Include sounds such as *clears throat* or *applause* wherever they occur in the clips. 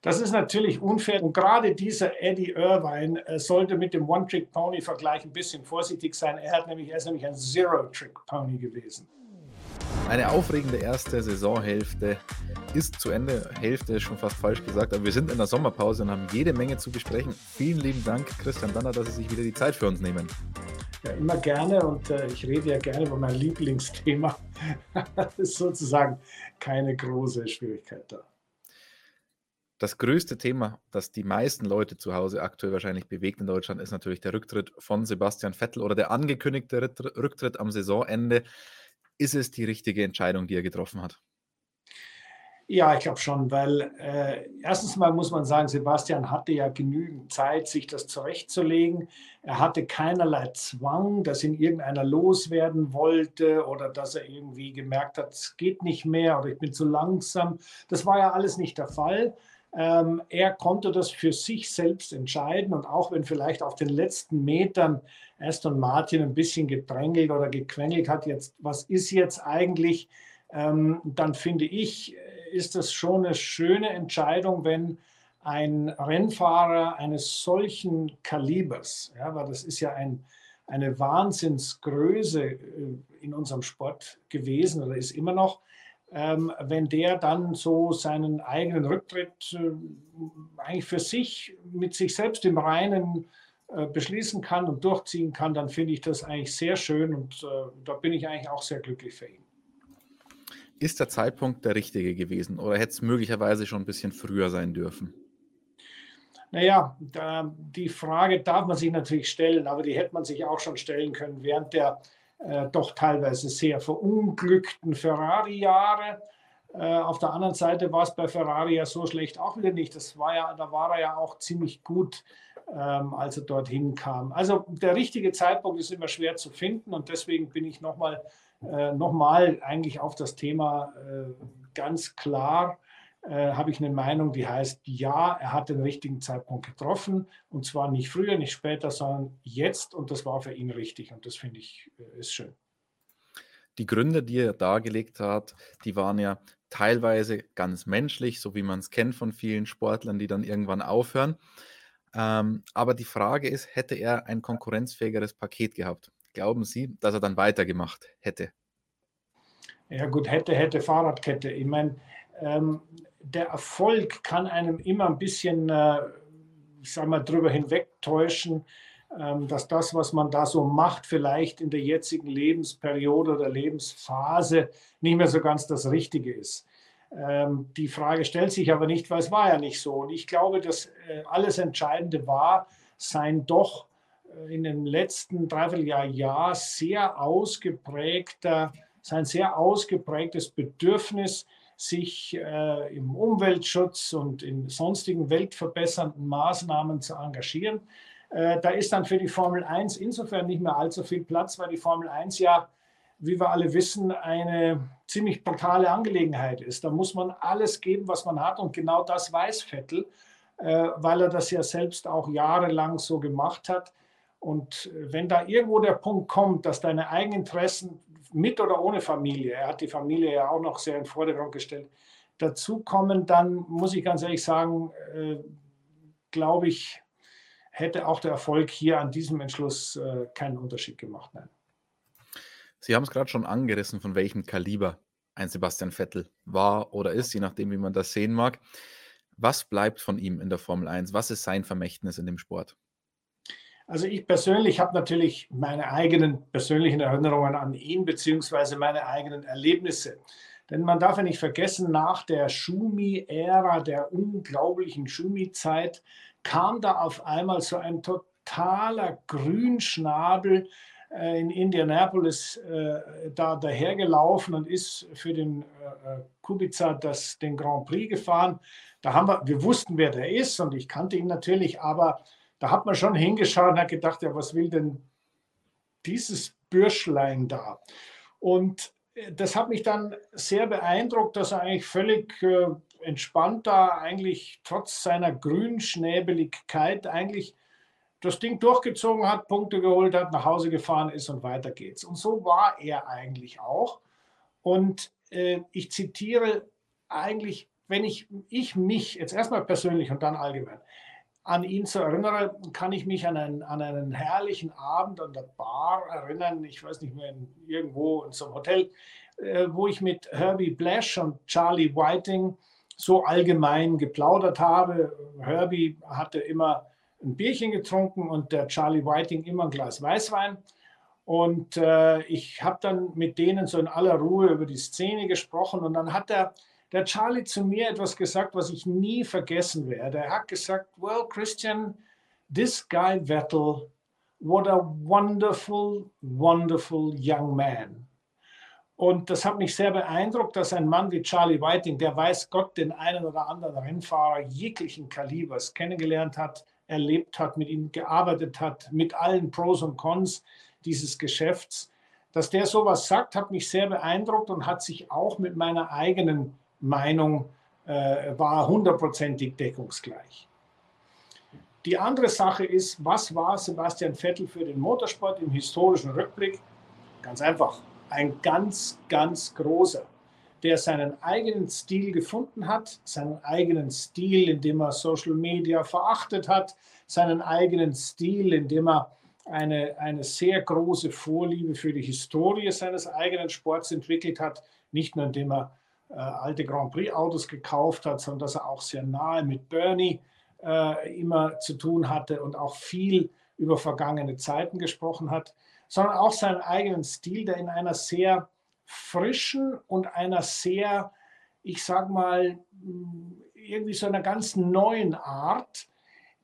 Das ist natürlich unfair. Und gerade dieser Eddie Irvine äh, sollte mit dem One-Trick-Pony-Vergleich ein bisschen vorsichtig sein. Er, hat nämlich, er ist nämlich ein Zero-Trick-Pony gewesen. Eine aufregende erste Saisonhälfte ist zu Ende. Hälfte ist schon fast falsch gesagt, aber wir sind in der Sommerpause und haben jede Menge zu besprechen. Vielen lieben Dank, Christian Danner, dass Sie sich wieder die Zeit für uns nehmen. Ja, immer gerne und äh, ich rede ja gerne über mein Lieblingsthema. *laughs* das ist sozusagen keine große Schwierigkeit da. Das größte Thema, das die meisten Leute zu Hause aktuell wahrscheinlich bewegt in Deutschland, ist natürlich der Rücktritt von Sebastian Vettel oder der angekündigte Rücktritt am Saisonende. Ist es die richtige Entscheidung, die er getroffen hat? Ja, ich glaube schon, weil äh, erstens mal muss man sagen, Sebastian hatte ja genügend Zeit, sich das zurechtzulegen. Er hatte keinerlei Zwang, dass ihn irgendeiner loswerden wollte oder dass er irgendwie gemerkt hat, es geht nicht mehr oder ich bin zu langsam. Das war ja alles nicht der Fall. Ähm, er konnte das für sich selbst entscheiden und auch wenn vielleicht auf den letzten Metern Aston Martin ein bisschen gedrängelt oder gequengelt hat, jetzt, was ist jetzt eigentlich, ähm, dann finde ich, ist das schon eine schöne Entscheidung, wenn ein Rennfahrer eines solchen Kalibers, ja, weil das ist ja ein, eine Wahnsinnsgröße äh, in unserem Sport gewesen oder ist immer noch, ähm, wenn der dann so seinen eigenen Rücktritt äh, eigentlich für sich mit sich selbst im Reinen äh, beschließen kann und durchziehen kann, dann finde ich das eigentlich sehr schön und äh, da bin ich eigentlich auch sehr glücklich für ihn. Ist der Zeitpunkt der richtige gewesen oder hätte es möglicherweise schon ein bisschen früher sein dürfen? Naja, da, die Frage darf man sich natürlich stellen, aber die hätte man sich auch schon stellen können während der äh, doch teilweise sehr verunglückten Ferrari-Jahre. Äh, auf der anderen Seite war es bei Ferrari ja so schlecht auch wieder nicht. Das war ja, da war er ja auch ziemlich gut, ähm, als er dorthin kam. Also der richtige Zeitpunkt ist immer schwer zu finden und deswegen bin ich nochmal äh, noch eigentlich auf das Thema äh, ganz klar äh, habe ich eine Meinung, die heißt, ja, er hat den richtigen Zeitpunkt getroffen und zwar nicht früher, nicht später, sondern jetzt und das war für ihn richtig und das finde ich äh, ist schön. Die Gründe, die er dargelegt hat, die waren ja teilweise ganz menschlich, so wie man es kennt von vielen Sportlern, die dann irgendwann aufhören. Ähm, aber die Frage ist, hätte er ein konkurrenzfähigeres Paket gehabt? Glauben Sie, dass er dann weitergemacht hätte? Ja gut, hätte, hätte Fahrradkette. Ich meine, ähm, der Erfolg kann einem immer ein bisschen, äh, ich sage mal, drüber hinwegtäuschen, ähm, dass das, was man da so macht, vielleicht in der jetzigen Lebensperiode oder Lebensphase nicht mehr so ganz das Richtige ist. Ähm, die Frage stellt sich aber nicht, weil es war ja nicht so. Und ich glaube, dass äh, alles Entscheidende war, sein doch äh, in dem letzten Dreivierteljahr Jahr sehr ausgeprägter, sein sehr ausgeprägtes Bedürfnis, sich äh, im Umweltschutz und in sonstigen weltverbessernden Maßnahmen zu engagieren. Äh, da ist dann für die Formel 1 insofern nicht mehr allzu viel Platz, weil die Formel 1 ja, wie wir alle wissen, eine ziemlich brutale Angelegenheit ist. Da muss man alles geben, was man hat und genau das weiß Vettel, äh, weil er das ja selbst auch jahrelang so gemacht hat. Und wenn da irgendwo der Punkt kommt, dass deine Eigeninteressen mit oder ohne Familie, er hat die Familie ja auch noch sehr in den Vordergrund gestellt, dazukommen, dann muss ich ganz ehrlich sagen, äh, glaube ich, hätte auch der Erfolg hier an diesem Entschluss äh, keinen Unterschied gemacht. Nein. Sie haben es gerade schon angerissen, von welchem Kaliber ein Sebastian Vettel war oder ist, je nachdem, wie man das sehen mag. Was bleibt von ihm in der Formel 1? Was ist sein Vermächtnis in dem Sport? Also ich persönlich habe natürlich meine eigenen persönlichen Erinnerungen an ihn beziehungsweise meine eigenen Erlebnisse. Denn man darf ja nicht vergessen, nach der Schumi-Ära, der unglaublichen Schumi-Zeit, kam da auf einmal so ein totaler Grünschnabel äh, in Indianapolis äh, da dahergelaufen und ist für den äh, Kubica das, den Grand Prix gefahren. Da haben wir, wir wussten, wer der ist und ich kannte ihn natürlich, aber da hat man schon hingeschaut und hat gedacht, ja, was will denn dieses Bürschlein da? Und äh, das hat mich dann sehr beeindruckt, dass er eigentlich völlig äh, entspannt da, eigentlich trotz seiner Grünschnäbeligkeit, eigentlich das Ding durchgezogen hat, Punkte geholt hat, nach Hause gefahren ist und weiter geht's. Und so war er eigentlich auch. Und äh, ich zitiere eigentlich wenn ich, ich mich jetzt erstmal persönlich und dann allgemein an ihn zu erinnern, kann ich mich an einen, an einen herrlichen Abend an der Bar erinnern. Ich weiß nicht mehr, in, irgendwo in so einem Hotel, äh, wo ich mit Herbie Blash und Charlie Whiting so allgemein geplaudert habe. Herbie hatte immer ein Bierchen getrunken und der Charlie Whiting immer ein Glas Weißwein. Und äh, ich habe dann mit denen so in aller Ruhe über die Szene gesprochen und dann hat der der Charlie zu mir etwas gesagt, was ich nie vergessen werde. Er hat gesagt, well, Christian, this guy Vettel, what a wonderful, wonderful young man. Und das hat mich sehr beeindruckt, dass ein Mann wie Charlie Whiting, der weiß Gott den einen oder anderen Rennfahrer jeglichen Kalibers kennengelernt hat, erlebt hat, mit ihm gearbeitet hat, mit allen Pros und Cons dieses Geschäfts, dass der sowas sagt, hat mich sehr beeindruckt und hat sich auch mit meiner eigenen Meinung äh, war hundertprozentig deckungsgleich. Die andere Sache ist, was war Sebastian Vettel für den Motorsport im historischen Rückblick? Ganz einfach, ein ganz, ganz großer, der seinen eigenen Stil gefunden hat, seinen eigenen Stil, indem er Social Media verachtet hat, seinen eigenen Stil, indem er eine, eine sehr große Vorliebe für die Historie seines eigenen Sports entwickelt hat, nicht nur indem er alte Grand Prix-Autos gekauft hat, sondern dass er auch sehr nahe mit Bernie äh, immer zu tun hatte und auch viel über vergangene Zeiten gesprochen hat, sondern auch seinen eigenen Stil, der in einer sehr frischen und einer sehr, ich sag mal, irgendwie so einer ganz neuen Art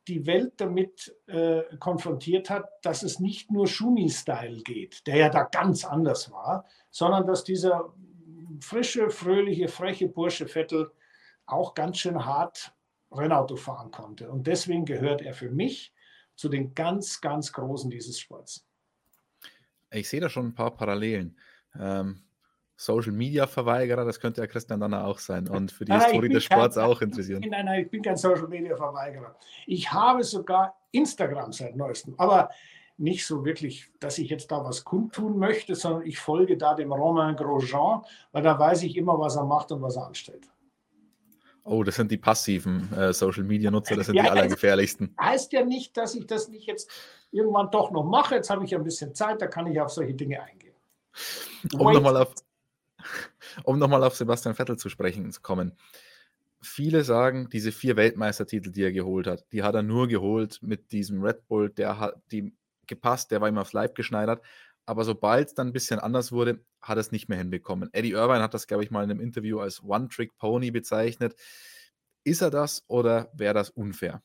die Welt damit äh, konfrontiert hat, dass es nicht nur Schumi-Style geht, der ja da ganz anders war, sondern dass dieser frische, fröhliche, freche Bursche Vettel auch ganz schön hart Rennauto fahren konnte. Und deswegen gehört er für mich zu den ganz, ganz Großen dieses Sports. Ich sehe da schon ein paar Parallelen. Ähm, Social Media Verweigerer, das könnte ja Christian dann auch sein und für die nein, Historie des Sports kein, auch interessieren. Nein, nein, ich bin kein Social Media Verweigerer. Ich habe sogar Instagram seit neuestem, aber nicht so wirklich, dass ich jetzt da was kundtun möchte, sondern ich folge da dem Romain Grosjean, weil da weiß ich immer, was er macht und was er anstellt. Oh, das sind die passiven äh, Social Media Nutzer, das sind ja, die allergefährlichsten. Heißt ja nicht, dass ich das nicht jetzt irgendwann doch noch mache. Jetzt habe ich ein bisschen Zeit, da kann ich auf solche Dinge eingehen. Um nochmal auf, *laughs* um noch auf Sebastian Vettel zu sprechen zu kommen. Viele sagen, diese vier Weltmeistertitel, die er geholt hat, die hat er nur geholt mit diesem Red Bull, der hat die gepasst, der war immer aufs Leib geschneidert. Aber sobald es dann ein bisschen anders wurde, hat es nicht mehr hinbekommen. Eddie Irvine hat das, glaube ich, mal in einem Interview als One-Trick-Pony bezeichnet. Ist er das oder wäre das unfair?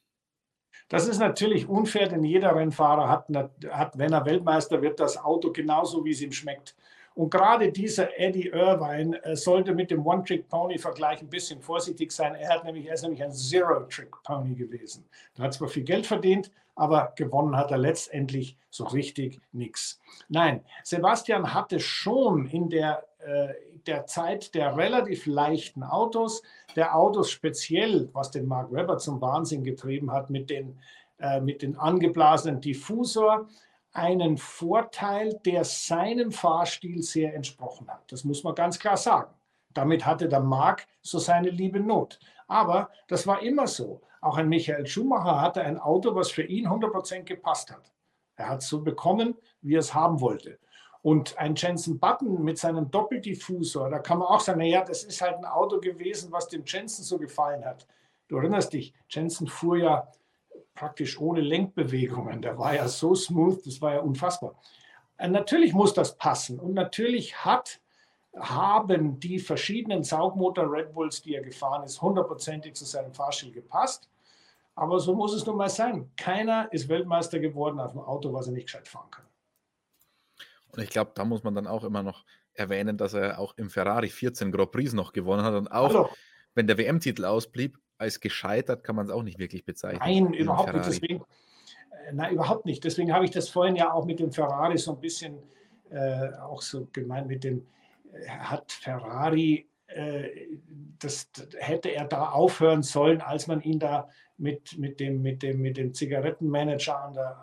Das ist natürlich unfair, denn jeder Rennfahrer hat, hat, wenn er Weltmeister wird, das Auto genauso, wie es ihm schmeckt. Und gerade dieser Eddie Irvine äh, sollte mit dem One-Trick-Pony-Vergleich ein bisschen vorsichtig sein. Er, hat nämlich, er ist nämlich ein Zero-Trick-Pony gewesen. Er hat zwar viel Geld verdient, aber gewonnen hat er letztendlich so richtig nichts. Nein, Sebastian hatte schon in der, äh, der Zeit der relativ leichten Autos, der Autos speziell, was den Mark Webber zum Wahnsinn getrieben hat, mit den, äh, mit den angeblasenen Diffusor, einen Vorteil, der seinem Fahrstil sehr entsprochen hat. Das muss man ganz klar sagen. Damit hatte der Mark so seine liebe Not. Aber das war immer so. Auch ein Michael Schumacher hatte ein Auto, was für ihn 100% gepasst hat. Er hat es so bekommen, wie er es haben wollte. Und ein Jensen Button mit seinem Doppeldiffusor, da kann man auch sagen, naja, das ist halt ein Auto gewesen, was dem Jensen so gefallen hat. Du erinnerst dich, Jensen fuhr ja praktisch ohne Lenkbewegungen. Der war ja so smooth, das war ja unfassbar. Und natürlich muss das passen. Und natürlich hat haben die verschiedenen Saugmotor Red Bulls, die er gefahren ist, hundertprozentig zu seinem Fahrstil gepasst. Aber so muss es nun mal sein. Keiner ist Weltmeister geworden auf einem Auto, was er nicht gescheit fahren kann. Und ich glaube, da muss man dann auch immer noch erwähnen, dass er auch im Ferrari 14 Grand Prix noch gewonnen hat. Und auch, Hallo. wenn der WM-Titel ausblieb, als gescheitert kann man es auch nicht wirklich bezeichnen. Nein, überhaupt nicht. Deswegen, äh, nein, überhaupt nicht. Deswegen habe ich das vorhin ja auch mit dem Ferrari so ein bisschen äh, auch so gemeint mit dem, hat Ferrari, äh, das, hätte er da aufhören sollen, als man ihn da mit, mit, dem, mit, dem, mit dem Zigarettenmanager an der,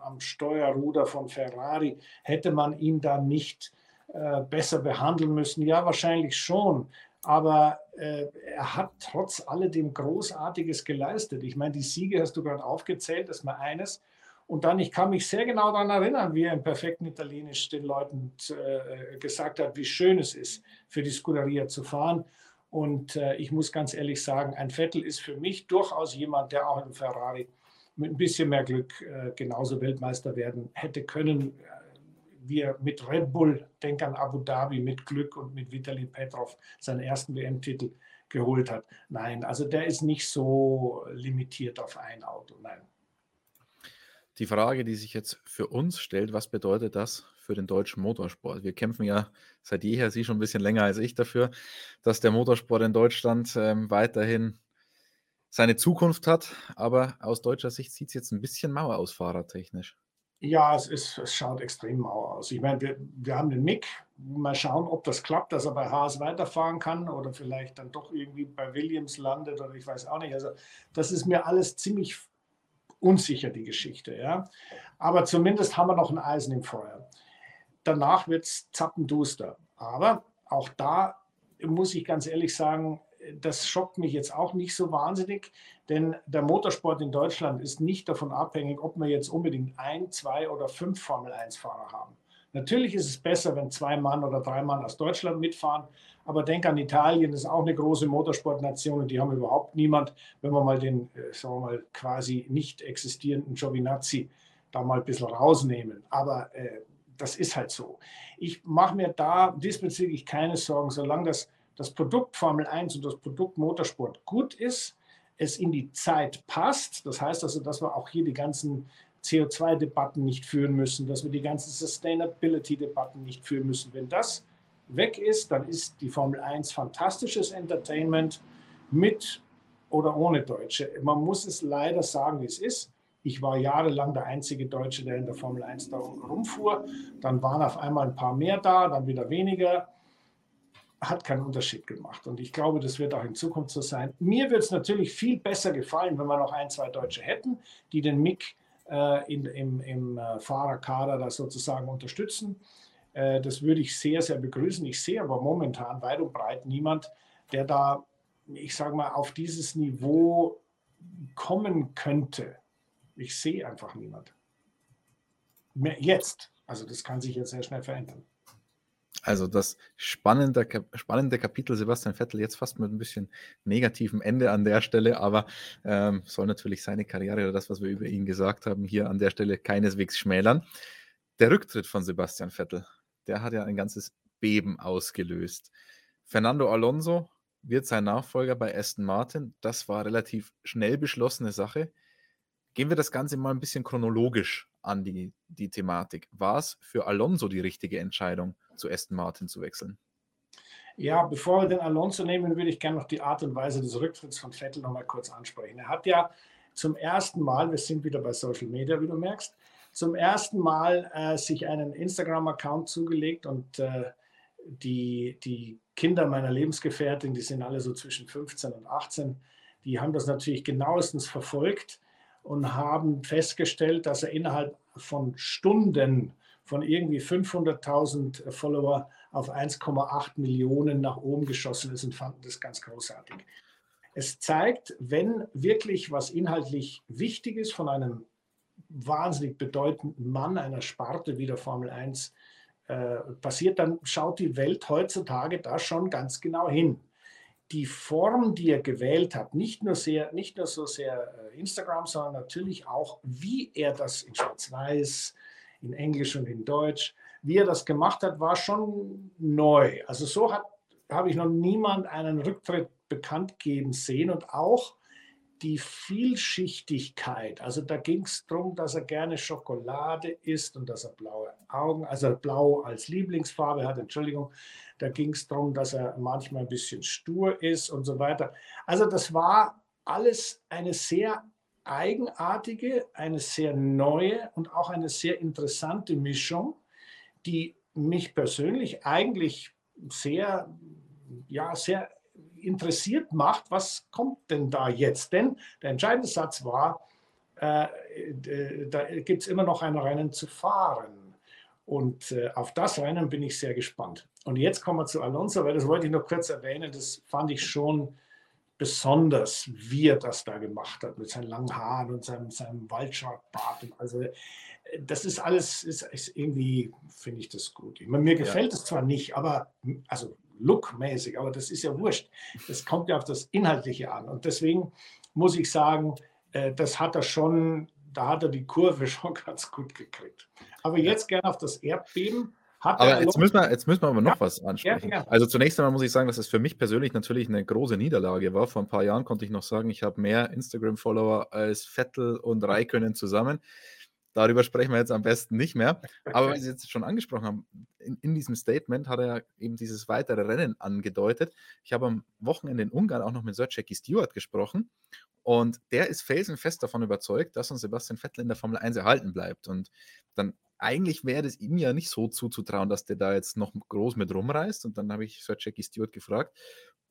am Steuerruder von Ferrari, hätte man ihn da nicht äh, besser behandeln müssen? Ja, wahrscheinlich schon. aber äh, er hat trotz alledem Großartiges geleistet. Ich meine, die Siege hast du gerade aufgezählt, das ist mal eines. Und dann, ich kann mich sehr genau daran erinnern, wie er im perfekten Italienisch den Leuten äh, gesagt hat, wie schön es ist, für die Scuderia zu fahren. Und äh, ich muss ganz ehrlich sagen, ein Vettel ist für mich durchaus jemand, der auch im Ferrari mit ein bisschen mehr Glück äh, genauso Weltmeister werden hätte können. Wie er mit Red Bull, denk an Abu Dhabi, mit Glück und mit Vitali Petrov seinen ersten WM-Titel geholt hat. Nein, also der ist nicht so limitiert auf ein Auto. Nein. Die Frage, die sich jetzt für uns stellt, was bedeutet das für den deutschen Motorsport? Wir kämpfen ja seit jeher, Sie schon ein bisschen länger als ich dafür, dass der Motorsport in Deutschland ähm, weiterhin seine Zukunft hat. Aber aus deutscher Sicht sieht es jetzt ein bisschen mauer aus, fahrertechnisch. Ja, es, ist, es schaut extrem mau aus. Ich meine, wir, wir haben den Mick. Mal schauen, ob das klappt, dass er bei Haas weiterfahren kann oder vielleicht dann doch irgendwie bei Williams landet oder ich weiß auch nicht. Also, das ist mir alles ziemlich unsicher, die Geschichte. Ja? Aber zumindest haben wir noch ein Eisen im Feuer. Danach wird es zappenduster. Aber auch da muss ich ganz ehrlich sagen, das schockt mich jetzt auch nicht so wahnsinnig, denn der Motorsport in Deutschland ist nicht davon abhängig, ob wir jetzt unbedingt ein, zwei oder fünf Formel-1-Fahrer haben. Natürlich ist es besser, wenn zwei Mann oder drei Mann aus Deutschland mitfahren, aber denk an Italien, das ist auch eine große Motorsportnation und die haben überhaupt niemand, wenn wir mal den, äh, sagen wir mal, quasi nicht existierenden Giovinazzi da mal ein bisschen rausnehmen. Aber äh, das ist halt so. Ich mache mir da diesbezüglich keine Sorgen, solange das, das Produkt Formel 1 und das Produkt Motorsport gut ist, es in die Zeit passt. Das heißt also, dass wir auch hier die ganzen CO2-Debatten nicht führen müssen, dass wir die ganzen Sustainability-Debatten nicht führen müssen. Wenn das weg ist, dann ist die Formel 1 fantastisches Entertainment mit oder ohne Deutsche. Man muss es leider sagen, wie es ist. Ich war jahrelang der einzige Deutsche, der in der Formel 1 da rumfuhr. Dann waren auf einmal ein paar mehr da, dann wieder weniger. Hat keinen Unterschied gemacht. Und ich glaube, das wird auch in Zukunft so sein. Mir wird es natürlich viel besser gefallen, wenn wir noch ein, zwei Deutsche hätten, die den MIG äh, in, im, im äh, Fahrerkader da sozusagen unterstützen. Äh, das würde ich sehr, sehr begrüßen. Ich sehe aber momentan weit und breit niemand, der da, ich sage mal, auf dieses Niveau kommen könnte. Ich sehe einfach niemand. Jetzt. Also das kann sich jetzt sehr schnell verändern. Also das spannende, spannende Kapitel Sebastian Vettel jetzt fast mit ein bisschen negativem Ende an der Stelle, aber ähm, soll natürlich seine Karriere oder das, was wir über ihn gesagt haben, hier an der Stelle keineswegs schmälern. Der Rücktritt von Sebastian Vettel, der hat ja ein ganzes Beben ausgelöst. Fernando Alonso wird sein Nachfolger bei Aston Martin. Das war relativ schnell beschlossene Sache. Gehen wir das Ganze mal ein bisschen chronologisch an die, die Thematik. War es für Alonso die richtige Entscheidung, zu Aston Martin zu wechseln? Ja, bevor wir den Alonso nehmen, würde ich gerne noch die Art und Weise des Rücktritts von Vettel noch mal kurz ansprechen. Er hat ja zum ersten Mal, wir sind wieder bei Social Media, wie du merkst, zum ersten Mal äh, sich einen Instagram-Account zugelegt und äh, die, die Kinder meiner Lebensgefährtin, die sind alle so zwischen 15 und 18, die haben das natürlich genauestens verfolgt und haben festgestellt, dass er innerhalb von Stunden von irgendwie 500.000 Follower auf 1,8 Millionen nach oben geschossen ist und fanden das ganz großartig. Es zeigt, wenn wirklich was inhaltlich wichtig ist von einem wahnsinnig bedeutenden Mann einer Sparte wie der Formel 1 äh, passiert, dann schaut die Welt heutzutage da schon ganz genau hin. Die Form, die er gewählt hat, nicht nur, sehr, nicht nur so sehr äh, Instagram, sondern natürlich auch, wie er das in Schwarz-Weiß, in Englisch und in Deutsch, wie er das gemacht hat, war schon neu. Also so habe ich noch niemand einen Rücktritt bekannt geben sehen und auch die Vielschichtigkeit, also da ging es darum, dass er gerne Schokolade isst und dass er blaue Augen, also blau als Lieblingsfarbe hat, Entschuldigung, da ging es darum, dass er manchmal ein bisschen stur ist und so weiter. Also das war alles eine sehr eigenartige, eine sehr neue und auch eine sehr interessante Mischung, die mich persönlich eigentlich sehr, ja, sehr interessiert macht, was kommt denn da jetzt? Denn der entscheidende Satz war, äh, da gibt es immer noch ein Rennen zu fahren. Und äh, auf das Rennen bin ich sehr gespannt. Und jetzt kommen wir zu Alonso, weil das wollte ich noch kurz erwähnen. Das fand ich schon besonders, wie er das da gemacht hat mit seinen langen Haaren und seinem, seinem Waldschraubart. Also das ist alles, ist, ist irgendwie, finde ich das gut. Ich meine, mir gefällt es ja. zwar nicht, aber also lookmäßig, aber das ist ja wurscht. Das kommt ja auf das Inhaltliche an. Und deswegen muss ich sagen, äh, das hat er schon, da hat er die Kurve *laughs* schon ganz gut gekriegt. Aber jetzt gerne auf das Erdbeben. aber jetzt müssen, wir, jetzt müssen wir aber noch ja, was ansprechen. Ja, ja. Also zunächst einmal muss ich sagen, dass es für mich persönlich natürlich eine große Niederlage war. Vor ein paar Jahren konnte ich noch sagen, ich habe mehr Instagram-Follower als Vettel und Raikönnen zusammen. Darüber sprechen wir jetzt am besten nicht mehr. Aber weil Sie jetzt schon angesprochen haben, in, in, diesem Statement hat er eben dieses weitere Rennen angedeutet. Ich habe am Wochenende in Ungarn auch noch mit Sir Jackie Stewart gesprochen und der ist felsenfest davon überzeugt, dass uns Sebastian Vettel in der Formel 1 erhalten bleibt. Und dann eigentlich wäre es ihm ja nicht so zuzutrauen, dass der da jetzt noch groß mit rumreißt. Und dann habe ich Sir Jackie Stewart gefragt,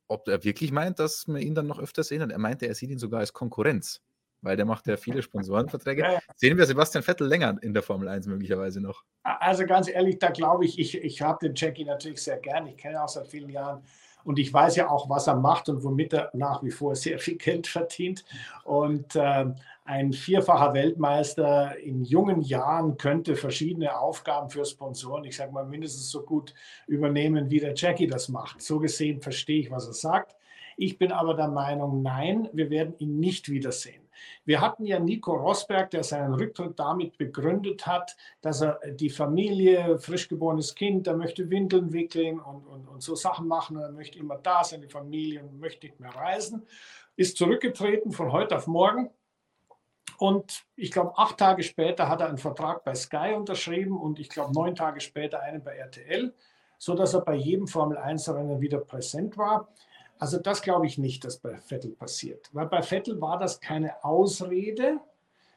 ob er wirklich meint, dass wir ihn dann noch öfter sehen. Und er meinte, er sieht ihn sogar als Konkurrenz weil der macht ja viele Sponsorenverträge. Ja, ja. Sehen wir Sebastian Vettel länger in der Formel 1 möglicherweise noch? Also ganz ehrlich, da glaube ich, ich, ich habe den Jackie natürlich sehr gern. Ich kenne ihn auch seit vielen Jahren. Und ich weiß ja auch, was er macht und womit er nach wie vor sehr viel Geld verdient. Und äh, ein vierfacher Weltmeister in jungen Jahren könnte verschiedene Aufgaben für Sponsoren, ich sage mal, mindestens so gut übernehmen, wie der Jackie das macht. So gesehen verstehe ich, was er sagt. Ich bin aber der Meinung, nein, wir werden ihn nicht wiedersehen. Wir hatten ja Nico Rosberg, der seinen Rücktritt damit begründet hat, dass er die Familie, frisch geborenes Kind, der möchte Windeln wickeln und, und, und so Sachen machen. Er möchte immer da sein, die Familie und möchte nicht mehr reisen. Ist zurückgetreten von heute auf morgen. Und ich glaube, acht Tage später hat er einen Vertrag bei Sky unterschrieben und ich glaube, neun Tage später einen bei RTL, sodass er bei jedem Formel-1-Rennen wieder präsent war. Also das glaube ich nicht, dass bei Vettel passiert. Weil bei Vettel war das keine Ausrede,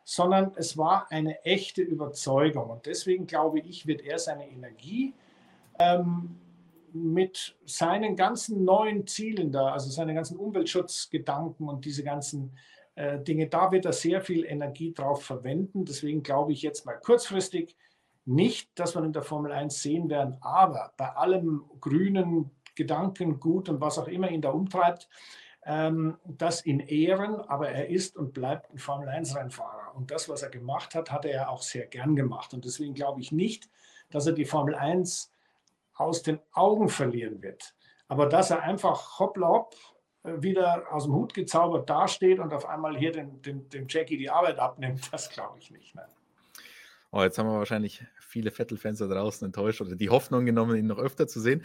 sondern es war eine echte Überzeugung. Und deswegen glaube ich, wird er seine Energie ähm, mit seinen ganzen neuen Zielen da, also seine ganzen Umweltschutzgedanken und diese ganzen äh, Dinge, da wird er sehr viel Energie drauf verwenden. Deswegen glaube ich jetzt mal kurzfristig nicht, dass wir in der Formel 1 sehen werden, aber bei allem grünen Gedankengut und was auch immer ihn da umtreibt, ähm, das in Ehren, aber er ist und bleibt ein Formel-1-Rennfahrer. Und das, was er gemacht hat, hat er auch sehr gern gemacht. Und deswegen glaube ich nicht, dass er die Formel 1 aus den Augen verlieren wird. Aber dass er einfach hoppla hopp äh, wieder aus dem Hut gezaubert dasteht und auf einmal hier dem, dem, dem Jackie die Arbeit abnimmt, das glaube ich nicht. Nein. Oh, jetzt haben wir wahrscheinlich viele Vettel-Fans da draußen enttäuscht oder die Hoffnung genommen, ihn noch öfter zu sehen.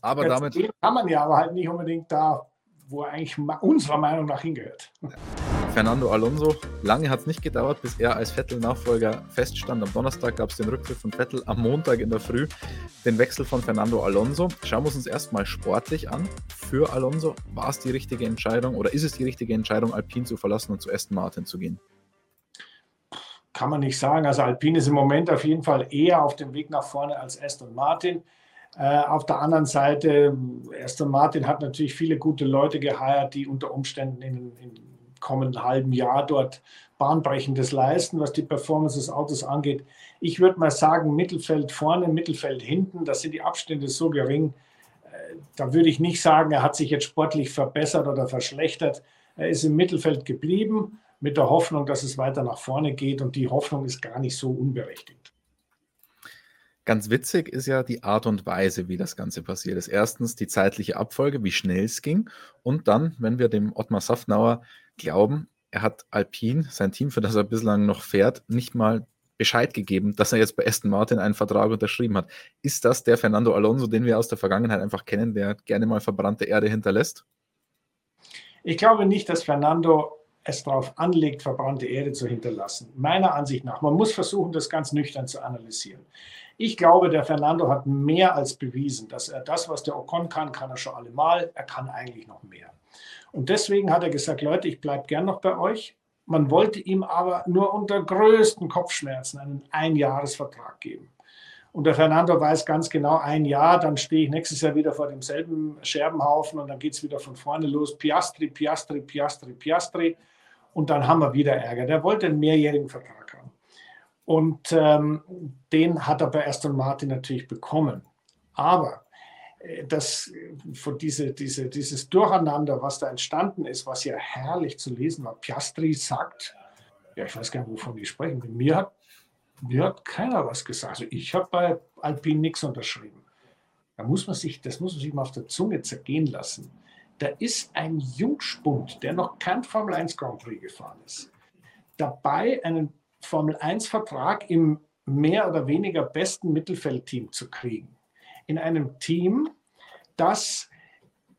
Aber Jetzt damit. Kann man ja aber halt nicht unbedingt da, wo er eigentlich unserer Meinung nach hingehört. Fernando Alonso, lange hat es nicht gedauert, bis er als Vettel-Nachfolger feststand. Am Donnerstag gab es den Rücktritt von Vettel, am Montag in der Früh den Wechsel von Fernando Alonso. Schauen wir uns erstmal sportlich an. Für Alonso war es die richtige Entscheidung oder ist es die richtige Entscheidung, Alpine zu verlassen und zu Aston Martin zu gehen? Kann man nicht sagen. Also Alpine ist im Moment auf jeden Fall eher auf dem Weg nach vorne als Aston Martin. Äh, auf der anderen Seite, Aston Martin hat natürlich viele gute Leute geheiert, die unter Umständen in, im kommenden halben Jahr dort bahnbrechendes leisten, was die Performance des Autos angeht. Ich würde mal sagen, Mittelfeld vorne, Mittelfeld hinten, da sind die Abstände so gering. Äh, da würde ich nicht sagen, er hat sich jetzt sportlich verbessert oder verschlechtert. Er ist im Mittelfeld geblieben mit der Hoffnung, dass es weiter nach vorne geht und die Hoffnung ist gar nicht so unberechtigt. Ganz witzig ist ja die Art und Weise, wie das Ganze passiert ist. Erstens die zeitliche Abfolge, wie schnell es ging. Und dann, wenn wir dem Ottmar Safnauer glauben, er hat Alpine, sein Team, für das er bislang noch fährt, nicht mal Bescheid gegeben, dass er jetzt bei Aston Martin einen Vertrag unterschrieben hat. Ist das der Fernando Alonso, den wir aus der Vergangenheit einfach kennen, der gerne mal verbrannte Erde hinterlässt? Ich glaube nicht, dass Fernando es darauf anlegt, verbrannte Erde zu hinterlassen. Meiner Ansicht nach. Man muss versuchen, das ganz nüchtern zu analysieren. Ich glaube, der Fernando hat mehr als bewiesen, dass er das, was der Ocon kann, kann er schon allemal. Er kann eigentlich noch mehr. Und deswegen hat er gesagt, Leute, ich bleibe gern noch bei euch. Man wollte ihm aber nur unter größten Kopfschmerzen einen Einjahresvertrag geben. Und der Fernando weiß ganz genau, ein Jahr, dann stehe ich nächstes Jahr wieder vor demselben Scherbenhaufen und dann geht es wieder von vorne los. Piastri, Piastri, Piastri, Piastri. Und dann haben wir wieder Ärger. Der wollte einen mehrjährigen Vertrag. Und ähm, den hat er bei Aston Martin natürlich bekommen. Aber das, von diese, diese, dieses Durcheinander, was da entstanden ist, was ja herrlich zu lesen war. Piastri sagt, ja, ich weiß gar nicht, wovon die sprechen. Mir hat, mir hat keiner was gesagt. Also ich habe bei Alpine nichts unterschrieben. Da muss man sich, das muss man sich mal auf der Zunge zergehen lassen. Da ist ein Jungspund, der noch kein Formel 1 Grand Prix gefahren ist, dabei einen Formel 1 Vertrag im mehr oder weniger besten Mittelfeldteam zu kriegen. In einem Team, das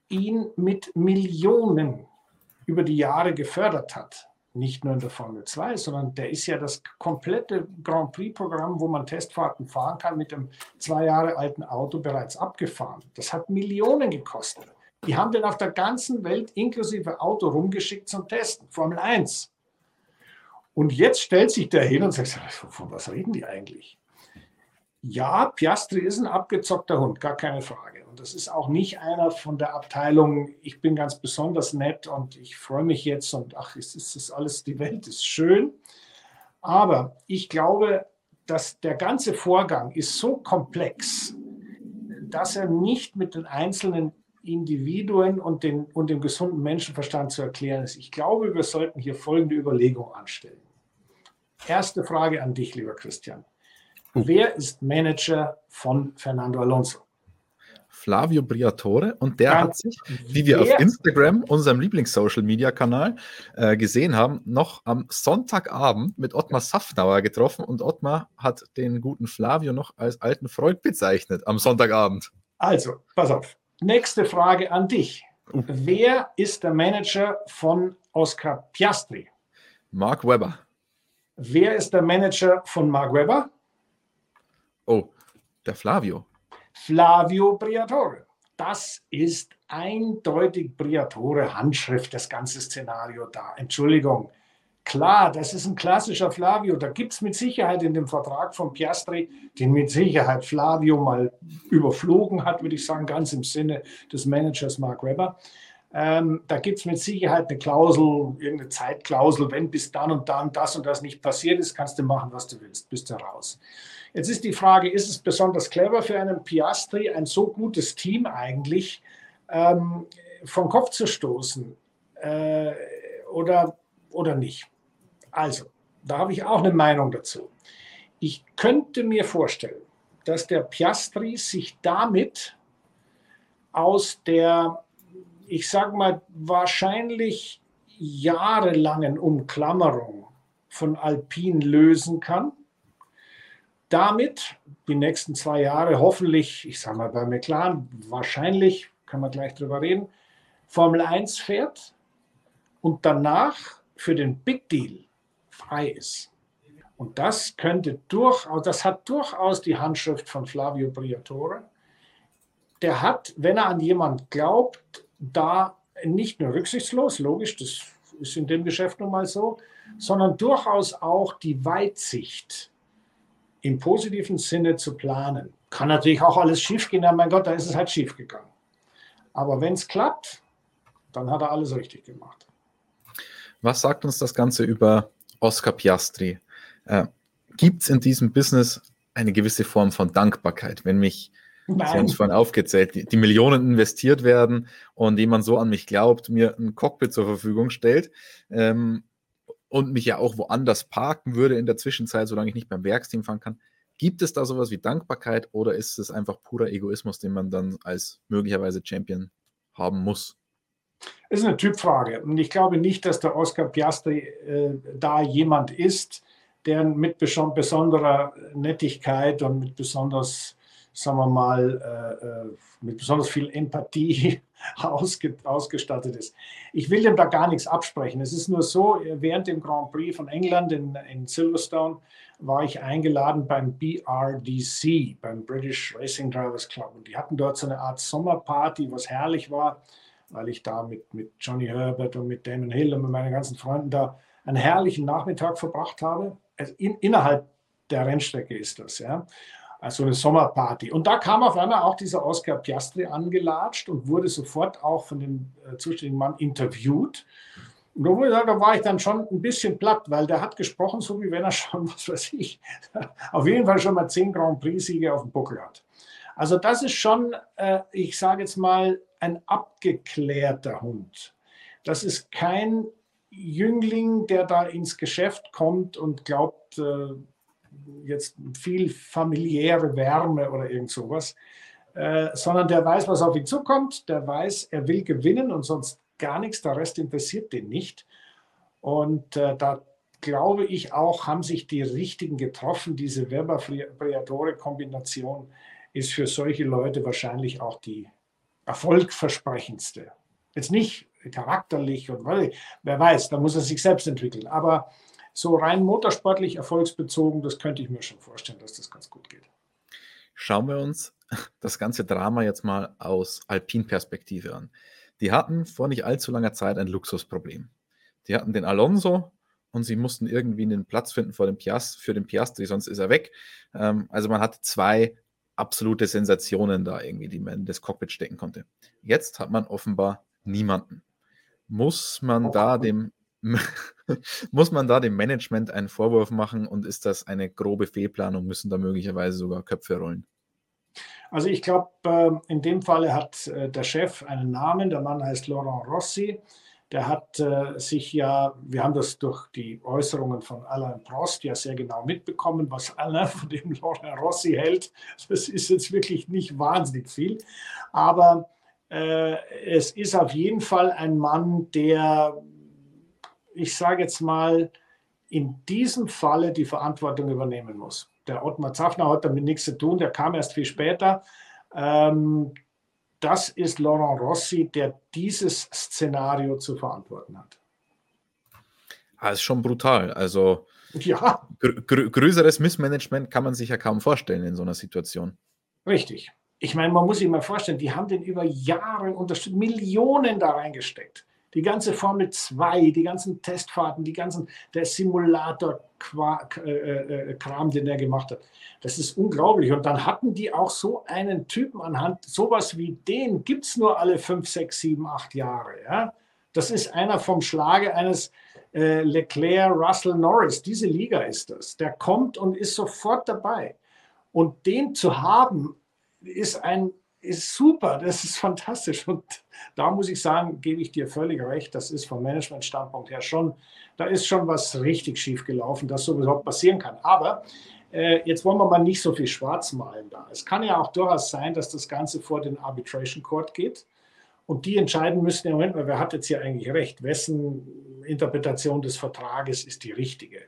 ihn mit Millionen über die Jahre gefördert hat. Nicht nur in der Formel 2, sondern der ist ja das komplette Grand Prix-Programm, wo man Testfahrten fahren kann, mit dem zwei Jahre alten Auto bereits abgefahren. Das hat Millionen gekostet. Die haben den auf der ganzen Welt inklusive Auto rumgeschickt zum Testen. Formel 1. Und jetzt stellt sich der hin und sagt, von was reden die eigentlich? Ja, Piastri ist ein abgezockter Hund, gar keine Frage. Und das ist auch nicht einer von der Abteilung, ich bin ganz besonders nett und ich freue mich jetzt und ach, es ist alles, die Welt ist schön. Aber ich glaube, dass der ganze Vorgang ist so komplex, dass er nicht mit den einzelnen Individuen und, den, und dem gesunden Menschenverstand zu erklären ist. Ich glaube, wir sollten hier folgende Überlegung anstellen. Erste Frage an dich, lieber Christian. Wer ist Manager von Fernando Alonso? Flavio Briatore und der Dann, hat sich, wie wir auf Instagram, unserem Lieblings-Social-Media-Kanal, äh, gesehen haben, noch am Sonntagabend mit Ottmar Safnauer getroffen und Ottmar hat den guten Flavio noch als alten Freund bezeichnet am Sonntagabend. Also, pass auf. Nächste Frage an dich. Uh. Wer ist der Manager von Oscar Piastri? Mark Webber. Wer ist der Manager von Mark Webber? Oh, der Flavio. Flavio Briatore. Das ist eindeutig Briatore Handschrift, das ganze Szenario da. Entschuldigung. Klar, das ist ein klassischer Flavio. Da gibt es mit Sicherheit in dem Vertrag von Piastri, den mit Sicherheit Flavio mal überflogen hat, würde ich sagen, ganz im Sinne des Managers Mark Webber. Ähm, da gibt es mit Sicherheit eine Klausel, irgendeine Zeitklausel, wenn bis dann und dann das und das nicht passiert ist, kannst du machen, was du willst, bist du raus. Jetzt ist die Frage, ist es besonders clever für einen Piastri, ein so gutes Team eigentlich, ähm, vom Kopf zu stoßen äh, oder, oder nicht? Also, da habe ich auch eine Meinung dazu. Ich könnte mir vorstellen, dass der Piastri sich damit aus der ich sage mal, wahrscheinlich jahrelangen Umklammerung von Alpin lösen kann. Damit die nächsten zwei Jahre hoffentlich, ich sage mal bei McLaren, wahrscheinlich, kann man gleich drüber reden, Formel 1 fährt und danach für den Big Deal frei ist. Und das könnte durchaus, das hat durchaus die Handschrift von Flavio Briatore. Der hat, wenn er an jemand glaubt, da nicht nur rücksichtslos, logisch, das ist in dem Geschäft nun mal so, sondern durchaus auch die Weitsicht im positiven Sinne zu planen. Kann natürlich auch alles schiefgehen, ja mein Gott, da ist es halt schief gegangen. Aber wenn es klappt, dann hat er alles richtig gemacht. Was sagt uns das Ganze über Oscar Piastri? Äh, Gibt es in diesem Business eine gewisse Form von Dankbarkeit, wenn mich Nein. Sie haben es vorhin aufgezählt, die, Millionen investiert werden und jemand so an mich glaubt, mir ein Cockpit zur Verfügung stellt ähm, und mich ja auch woanders parken würde in der Zwischenzeit, solange ich nicht beim Werksteam fahren kann. Gibt es da sowas wie Dankbarkeit oder ist es einfach purer Egoismus, den man dann als möglicherweise Champion haben muss? Das ist eine Typfrage. Und ich glaube nicht, dass der Oscar Piastri äh, da jemand ist, der mit besonderer Nettigkeit und mit besonders sagen wir mal, äh, äh, mit besonders viel Empathie *laughs* ausge, ausgestattet ist. Ich will dem da gar nichts absprechen. Es ist nur so, während dem Grand Prix von England in, in Silverstone war ich eingeladen beim BRDC, beim British Racing Drivers Club. Und die hatten dort so eine Art Sommerparty, was herrlich war, weil ich da mit, mit Johnny Herbert und mit Damon Hill und mit meinen ganzen Freunden da einen herrlichen Nachmittag verbracht habe. Also in, innerhalb der Rennstrecke ist das, ja also eine Sommerparty. Und da kam auf einmal auch dieser Oscar Piastri angelatscht und wurde sofort auch von dem äh, zuständigen Mann interviewt. Und da, war ich dann schon ein bisschen platt, weil der hat gesprochen, so wie wenn er schon, *laughs* was weiß ich, auf jeden Fall schon mal zehn Grand Prix-Siege auf dem Buckel hat. Also das ist schon, äh, ich sage jetzt mal, ein abgeklärter Hund. Das ist kein Jüngling, der da ins Geschäft kommt und glaubt, äh, jetzt viel familiäre Wärme oder irgend sowas, äh, sondern der weiß, was auf ihn zukommt, der weiß, er will gewinnen und sonst gar nichts, der Rest interessiert den nicht. Und äh, da glaube ich auch, haben sich die Richtigen getroffen. Diese Weber-Briatore-Kombination ist für solche Leute wahrscheinlich auch die erfolgversprechendste. Jetzt nicht charakterlich und wer weiß, da muss er sich selbst entwickeln. Aber so rein motorsportlich erfolgsbezogen, das könnte ich mir schon vorstellen, dass das ganz gut geht. Schauen wir uns *laughs* das ganze Drama jetzt mal aus Alpin-Perspektive an. Die hatten vor nicht allzu langer Zeit ein Luxusproblem. Die hatten den Alonso und sie mussten irgendwie einen Platz finden vor dem Piast für den Piastri, sonst ist er weg. Ähm, also man hatte zwei absolute Sensationen da irgendwie, die man in das Cockpit stecken konnte. Jetzt hat man offenbar niemanden. Muss man da dem *laughs* muss man da dem Management einen Vorwurf machen und ist das eine grobe Fehlplanung? Müssen da möglicherweise sogar Köpfe rollen? Also ich glaube, ähm, in dem Falle hat äh, der Chef einen Namen. Der Mann heißt Laurent Rossi. Der hat äh, sich ja, wir haben das durch die Äußerungen von Alain Prost ja sehr genau mitbekommen, was *laughs* Alain von dem Laurent Rossi hält. Das ist jetzt wirklich nicht wahnsinnig viel. Aber äh, es ist auf jeden Fall ein Mann, der, ich sage jetzt mal, in diesem Falle die Verantwortung übernehmen muss. Der Ottmar Zaffner hat damit nichts zu tun, der kam erst viel später. Ähm, das ist Laurent Rossi, der dieses Szenario zu verantworten hat. Das ah, ist schon brutal. Also ja. Gr größeres Missmanagement kann man sich ja kaum vorstellen in so einer Situation. Richtig. Ich meine, man muss sich mal vorstellen, die haben den über Jahre unterstützt, Millionen da reingesteckt. Die ganze Formel 2, die ganzen Testfahrten, die ganzen, der Simulator-Kram, äh, äh, den er gemacht hat. Das ist unglaublich. Und dann hatten die auch so einen Typen anhand, sowas wie den gibt es nur alle fünf, sechs, sieben, acht Jahre. Ja? Das ist einer vom Schlage eines äh, Leclerc, Russell Norris. Diese Liga ist das. Der kommt und ist sofort dabei. Und den zu haben, ist ein ist super, das ist fantastisch. Und da muss ich sagen, gebe ich dir völlig recht, das ist vom Management-Standpunkt her schon, da ist schon was richtig schief gelaufen, dass so überhaupt passieren kann. Aber äh, jetzt wollen wir mal nicht so viel schwarz malen da. Es kann ja auch durchaus sein, dass das Ganze vor den Arbitration Court geht und die entscheiden müssen, im Moment, weil wer hat jetzt hier eigentlich recht? Wessen Interpretation des Vertrages ist die richtige?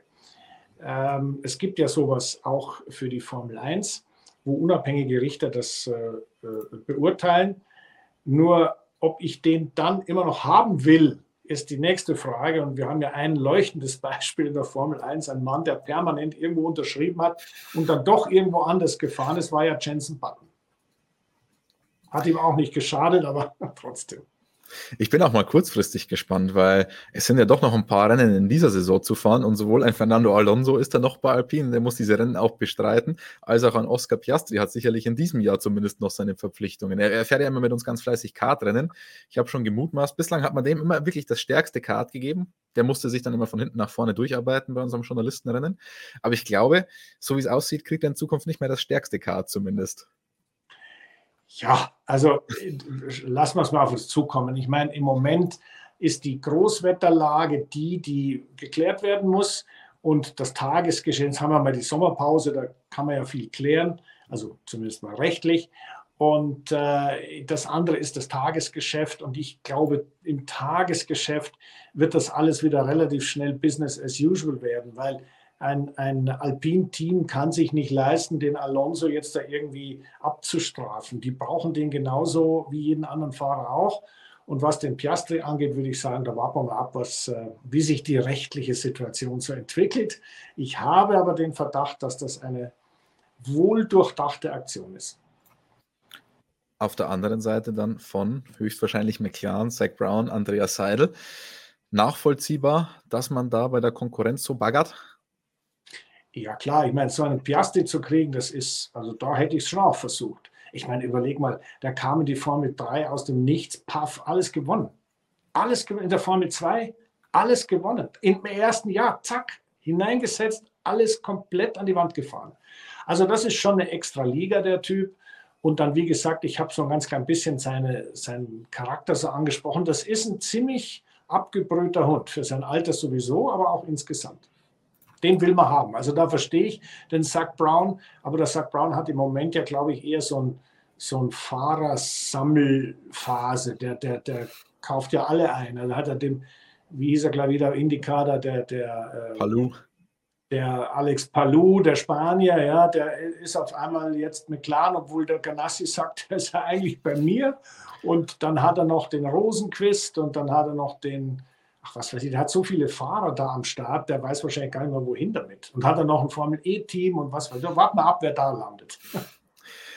Ähm, es gibt ja sowas auch für die Formel 1 wo unabhängige Richter das äh, äh, beurteilen. Nur ob ich den dann immer noch haben will, ist die nächste Frage. Und wir haben ja ein leuchtendes *laughs* Beispiel in der Formel 1, ein Mann, der permanent irgendwo unterschrieben hat und dann doch irgendwo anders gefahren ist, war ja Jensen Button. Hat ihm auch nicht geschadet, aber *laughs* trotzdem. Ich bin auch mal kurzfristig gespannt, weil es sind ja doch noch ein paar Rennen in dieser Saison zu fahren und sowohl ein Fernando Alonso ist da noch bei Alpine, der muss diese Rennen auch bestreiten, als auch ein Oscar Piastri hat sicherlich in diesem Jahr zumindest noch seine Verpflichtungen. Er, er fährt ja immer mit uns ganz fleißig Kartrennen. Ich habe schon gemutmaßt, bislang hat man dem immer wirklich das stärkste Kart gegeben. Der musste sich dann immer von hinten nach vorne durcharbeiten bei unserem Journalistenrennen. Aber ich glaube, so wie es aussieht, kriegt er in Zukunft nicht mehr das stärkste Kart zumindest. Ja, also lassen wir es mal auf uns zukommen. Ich meine, im Moment ist die Großwetterlage die, die geklärt werden muss. Und das Tagesgeschehen, jetzt haben wir mal die Sommerpause, da kann man ja viel klären, also zumindest mal rechtlich. Und äh, das andere ist das Tagesgeschäft. Und ich glaube, im Tagesgeschäft wird das alles wieder relativ schnell Business as usual werden, weil ein, ein Alpin-Team kann sich nicht leisten, den Alonso jetzt da irgendwie abzustrafen. Die brauchen den genauso wie jeden anderen Fahrer auch. Und was den Piastri angeht, würde ich sagen, da warten wir mal ab, was, äh, wie sich die rechtliche Situation so entwickelt. Ich habe aber den Verdacht, dass das eine wohl durchdachte Aktion ist. Auf der anderen Seite dann von höchstwahrscheinlich McLaren, Zach Brown, Andreas Seidel. Nachvollziehbar, dass man da bei der Konkurrenz so baggert? Ja klar, ich meine, so einen Piastri zu kriegen, das ist, also da hätte ich es schon auch versucht. Ich meine, überleg mal, da kamen die Formel 3 aus dem Nichts, paff, alles gewonnen. Alles gewonnen. In der Formel 2, alles gewonnen. Im ersten Jahr, zack, hineingesetzt, alles komplett an die Wand gefahren. Also das ist schon eine extra Liga, der Typ. Und dann, wie gesagt, ich habe so ein ganz klein bisschen seine, seinen Charakter so angesprochen. Das ist ein ziemlich abgebrühter Hund, für sein Alter sowieso, aber auch insgesamt. Den will man haben. Also da verstehe ich den Zack Brown, aber der Zack Brown hat im Moment ja, glaube ich, eher so ein, so ein Fahrersammelphase. Der, der, der kauft ja alle ein. Also hat er dem, wie hieß er, glaube ich, der Indikator, der, der, äh, Palou der Alex Palou, der Spanier, ja, der ist auf einmal jetzt mit Clan, obwohl der Ganassi sagt, *laughs* er ist ja eigentlich bei mir. Und dann hat er noch den Rosenquist und dann hat er noch den, ach was weiß ich, der hat so viele Fahrer da am Start, der weiß wahrscheinlich gar nicht mehr, wohin damit. Und hat er noch ein Formel-E-Team und was weiß ich. Warten wir ab, wer da landet. *laughs*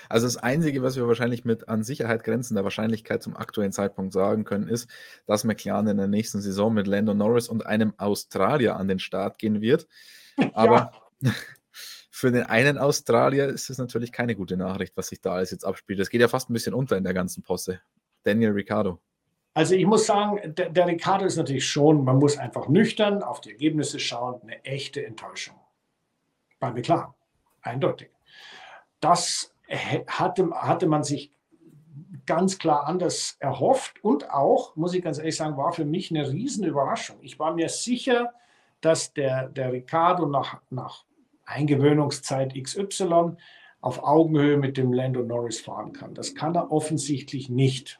Also das Einzige, was wir wahrscheinlich mit an Sicherheit grenzender Wahrscheinlichkeit zum aktuellen Zeitpunkt sagen können, ist, dass McLaren in der nächsten Saison mit Lando Norris und einem Australier an den Start gehen wird. *laughs* Aber ja. *laughs* für den einen Australier ist es natürlich keine gute Nachricht, was sich da alles jetzt abspielt. Das geht ja fast ein bisschen unter in der ganzen Posse. Daniel Ricciardo. Also ich muss sagen, der, der Ricciardo ist natürlich schon, man muss einfach nüchtern auf die Ergebnisse schauen, eine echte Enttäuschung. Bei mir klar, eindeutig. Das hatte, hatte man sich ganz klar anders erhofft und auch, muss ich ganz ehrlich sagen, war für mich eine Riesenüberraschung. Ich war mir sicher, dass der, der Ricardo nach, nach Eingewöhnungszeit XY auf Augenhöhe mit dem Lando Norris fahren kann. Das kann er offensichtlich nicht.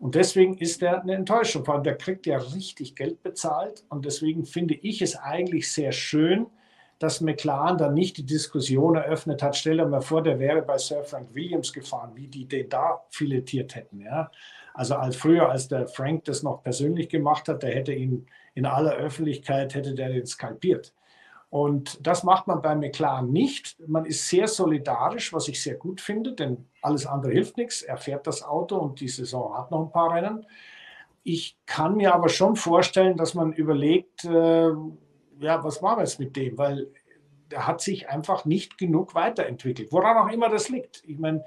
Und deswegen ist er eine Enttäuschung. Vor allem, der kriegt ja richtig Geld bezahlt. Und deswegen finde ich es eigentlich sehr schön, dass McLaren dann nicht die Diskussion eröffnet hat. Stell dir mal vor, der wäre bei Sir Frank Williams gefahren, wie die den da filetiert hätten. Ja? Also als früher, als der Frank das noch persönlich gemacht hat, der hätte ihn in aller Öffentlichkeit, hätte der den skalpiert. Und das macht man bei McLaren nicht. Man ist sehr solidarisch, was ich sehr gut finde, denn alles andere hilft nichts. Er fährt das Auto und die Saison hat noch ein paar Rennen. Ich kann mir aber schon vorstellen, dass man überlegt, äh, ja, was war jetzt mit dem? Weil er hat sich einfach nicht genug weiterentwickelt. Woran auch immer das liegt. Ich meine,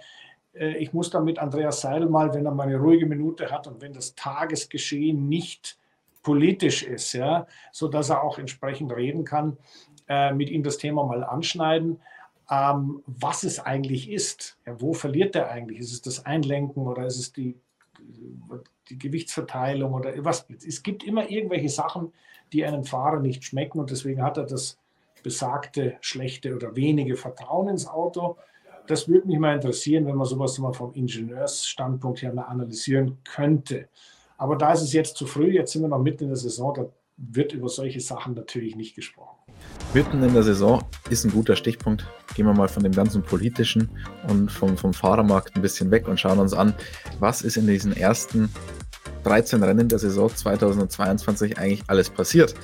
äh, ich muss da mit Andreas Seidel mal, wenn er mal eine ruhige Minute hat und wenn das Tagesgeschehen nicht politisch ist, ja, sodass er auch entsprechend reden kann, äh, mit ihm das Thema mal anschneiden, ähm, was es eigentlich ist. Ja, wo verliert er eigentlich? Ist es das Einlenken oder ist es die, die Gewichtsverteilung oder was? Es gibt immer irgendwelche Sachen, die einem Fahrer nicht schmecken und deswegen hat er das besagte schlechte oder wenige Vertrauen ins Auto. Das würde mich mal interessieren, wenn man sowas mal vom Ingenieursstandpunkt her mal analysieren könnte. Aber da ist es jetzt zu früh, jetzt sind wir noch mitten in der Saison, da wird über solche Sachen natürlich nicht gesprochen. Mitten in der Saison ist ein guter Stichpunkt. Gehen wir mal von dem ganzen politischen und vom, vom Fahrermarkt ein bisschen weg und schauen uns an, was ist in diesen ersten 13 Rennen der Saison 2022 eigentlich alles passiert.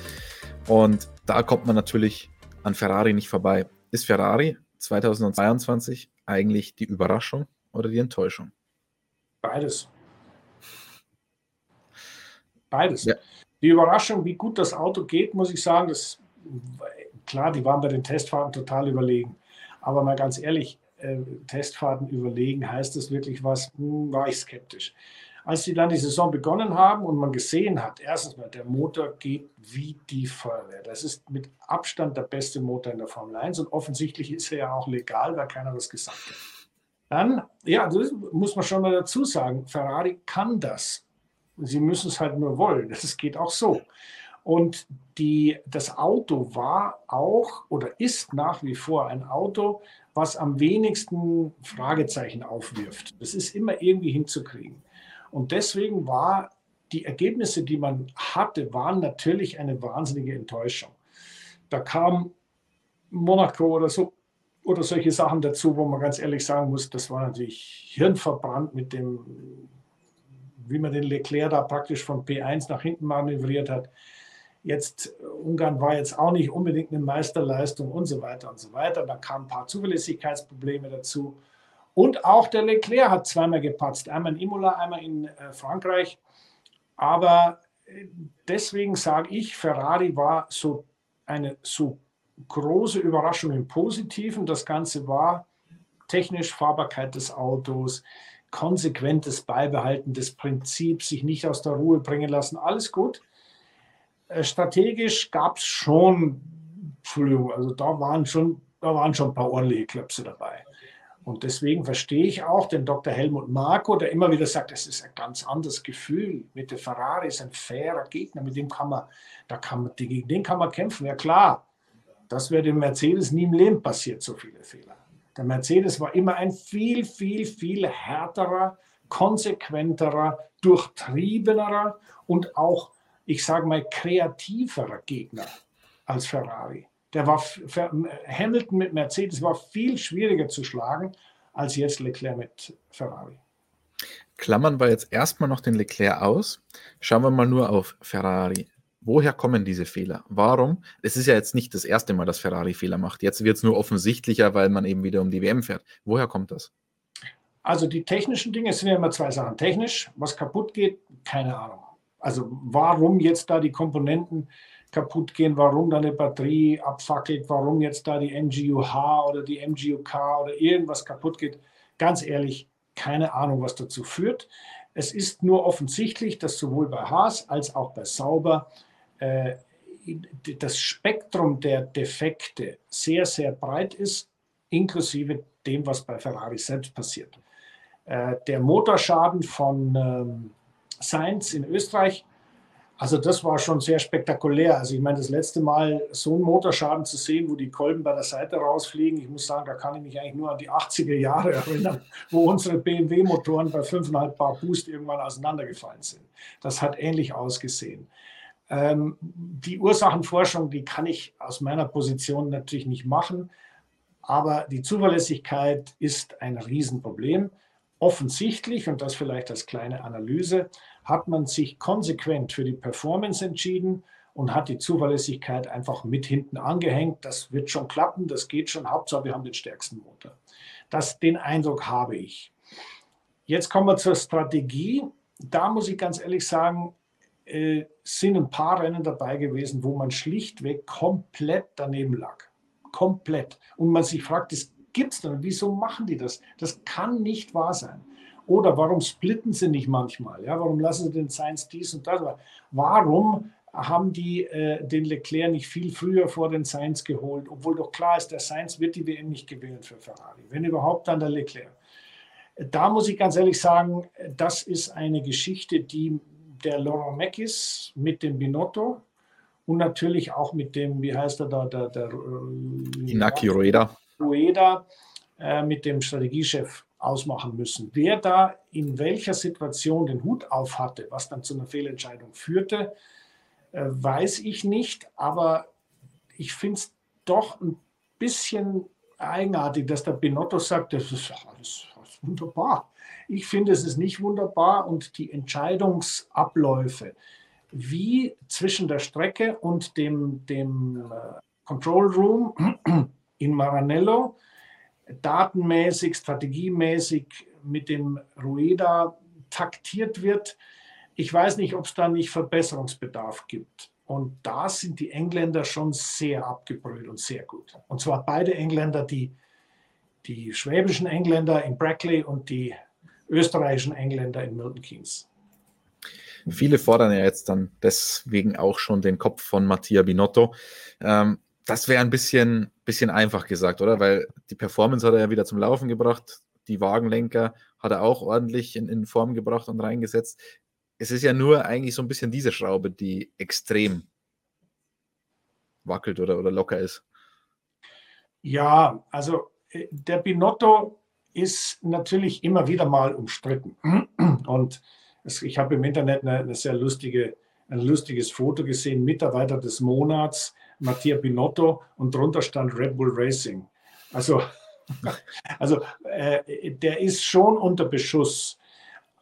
Und da kommt man natürlich an Ferrari nicht vorbei. Ist Ferrari 2022 eigentlich die Überraschung oder die Enttäuschung? Beides. Beides. Ja. Die Überraschung, wie gut das Auto geht, muss ich sagen, das, klar, die waren bei den Testfahrten total überlegen. Aber mal ganz ehrlich, äh, Testfahrten überlegen, heißt das wirklich was? Hm, war ich skeptisch. Als sie dann die Saison begonnen haben und man gesehen hat, erstens mal, der Motor geht wie die Feuerwehr. Das ist mit Abstand der beste Motor in der Formel 1 und offensichtlich ist er ja auch legal, weil keiner was gesagt hat. Dann, ja, das muss man schon mal dazu sagen, Ferrari kann das. Sie müssen es halt nur wollen. Das geht auch so. Und die, das Auto war auch oder ist nach wie vor ein Auto, was am wenigsten Fragezeichen aufwirft. Das ist immer irgendwie hinzukriegen. Und deswegen war die Ergebnisse, die man hatte, waren natürlich eine wahnsinnige Enttäuschung. Da kam Monaco oder so oder solche Sachen dazu, wo man ganz ehrlich sagen muss, das war natürlich hirnverbrannt mit dem wie man den Leclerc da praktisch von P1 nach hinten manövriert hat. Jetzt, Ungarn war jetzt auch nicht unbedingt eine Meisterleistung und so weiter und so weiter. Da kamen ein paar Zuverlässigkeitsprobleme dazu. Und auch der Leclerc hat zweimal gepatzt. Einmal in Imola, einmal in äh, Frankreich. Aber äh, deswegen sage ich, Ferrari war so eine so große Überraschung im Positiven. Das Ganze war technisch Fahrbarkeit des Autos, konsequentes Beibehalten des Prinzips, sich nicht aus der Ruhe bringen lassen, alles gut. Äh, strategisch gab es schon, Entschuldigung, also da waren schon, da waren schon ein paar ordentliche Klöpse dabei. Und deswegen verstehe ich auch den Dr. Helmut Marko, der immer wieder sagt, es ist ein ganz anderes Gefühl. Mit der Ferrari ist ein fairer Gegner, mit dem kann man, da kann man, gegen den kann man kämpfen. Ja klar, das wäre dem Mercedes nie im Leben passiert, so viele Fehler. Der Mercedes war immer ein viel, viel, viel härterer, konsequenterer, durchtriebenerer und auch, ich sage mal, kreativerer Gegner als Ferrari. Der war Hamilton mit Mercedes war viel schwieriger zu schlagen als jetzt Leclerc mit Ferrari. Klammern wir jetzt erstmal noch den Leclerc aus. Schauen wir mal nur auf Ferrari. Woher kommen diese Fehler? Warum? Es ist ja jetzt nicht das erste Mal, dass Ferrari Fehler macht. Jetzt wird es nur offensichtlicher, weil man eben wieder um die WM fährt. Woher kommt das? Also die technischen Dinge sind ja immer zwei Sachen. Technisch, was kaputt geht, keine Ahnung. Also warum jetzt da die Komponenten kaputt gehen, warum da eine Batterie abfackelt, warum jetzt da die MGUH oder die MGUK oder irgendwas kaputt geht. Ganz ehrlich, keine Ahnung, was dazu führt. Es ist nur offensichtlich, dass sowohl bei Haas als auch bei Sauber äh, das Spektrum der Defekte sehr, sehr breit ist, inklusive dem, was bei Ferrari selbst passiert. Äh, der Motorschaden von ähm, Sainz in Österreich also das war schon sehr spektakulär. Also ich meine, das letzte Mal so einen Motorschaden zu sehen, wo die Kolben bei der Seite rausfliegen, ich muss sagen, da kann ich mich eigentlich nur an die 80er Jahre erinnern, wo unsere BMW-Motoren bei 5,5 Bar Boost irgendwann auseinandergefallen sind. Das hat ähnlich ausgesehen. Ähm, die Ursachenforschung, die kann ich aus meiner Position natürlich nicht machen, aber die Zuverlässigkeit ist ein Riesenproblem. Offensichtlich, und das vielleicht als kleine Analyse, hat man sich konsequent für die Performance entschieden und hat die Zuverlässigkeit einfach mit hinten angehängt. Das wird schon klappen, das geht schon. Hauptsache, wir haben den stärksten Motor. Das, den Eindruck habe ich. Jetzt kommen wir zur Strategie. Da muss ich ganz ehrlich sagen, äh, sind ein paar Rennen dabei gewesen, wo man schlichtweg komplett daneben lag. Komplett. Und man sich fragt, das gibt es denn? Wieso machen die das? Das kann nicht wahr sein. Oder warum splitten sie nicht manchmal? Ja, warum lassen sie den Sainz dies und das? Warum haben die äh, den Leclerc nicht viel früher vor den Sainz geholt, obwohl doch klar ist, der Sainz wird die WM nicht gewinnen für Ferrari. Wenn überhaupt, dann der Leclerc. Da muss ich ganz ehrlich sagen, das ist eine Geschichte, die der Laurent Meckis mit dem Binotto und natürlich auch mit dem, wie heißt er da, der, der äh, Inaki Rueda. Rueda äh, mit dem Strategiechef ausmachen müssen. Wer da in welcher Situation den Hut auf hatte, was dann zu einer Fehlentscheidung führte, äh, weiß ich nicht. Aber ich finde es doch ein bisschen eigenartig, dass der Binotto sagt, das ist alles, alles wunderbar. Ich finde, es ist nicht wunderbar und die Entscheidungsabläufe, wie zwischen der Strecke und dem, dem äh, Control Room in Maranello, datenmäßig, strategiemäßig mit dem Rueda taktiert wird. Ich weiß nicht, ob es da nicht Verbesserungsbedarf gibt. Und da sind die Engländer schon sehr abgebrüht und sehr gut. Und zwar beide Engländer, die, die schwäbischen Engländer in Brackley und die österreichischen Engländer in Milton Keynes. Viele fordern ja jetzt dann deswegen auch schon den Kopf von Mattia Binotto. Ähm, das wäre ein bisschen, bisschen einfach gesagt, oder? Weil die Performance hat er ja wieder zum Laufen gebracht. Die Wagenlenker hat er auch ordentlich in, in Form gebracht und reingesetzt. Es ist ja nur eigentlich so ein bisschen diese Schraube, die extrem wackelt oder, oder locker ist. Ja, also äh, der Binotto ist natürlich immer wieder mal umstritten. *clears throat* Und es, ich habe im Internet eine, eine sehr lustige, ein lustiges Foto gesehen, Mitarbeiter des Monats Mattia Binotto und drunter stand Red Bull Racing. Also, *laughs* also äh, der ist schon unter Beschuss.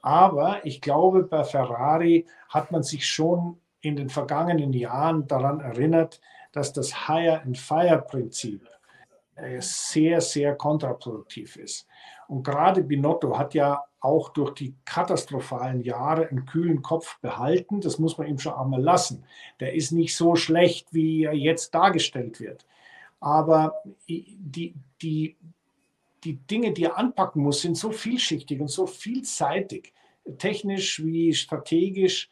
Aber ich glaube, bei Ferrari hat man sich schon in den vergangenen Jahren daran erinnert, dass das Hire and Fire Prinzip äh, sehr, sehr kontraproduktiv ist. Und gerade Binotto hat ja auch durch die katastrophalen Jahre einen kühlen Kopf behalten. Das muss man ihm schon einmal lassen. Der ist nicht so schlecht, wie er jetzt dargestellt wird. Aber die, die, die Dinge, die er anpacken muss, sind so vielschichtig und so vielseitig, technisch wie strategisch.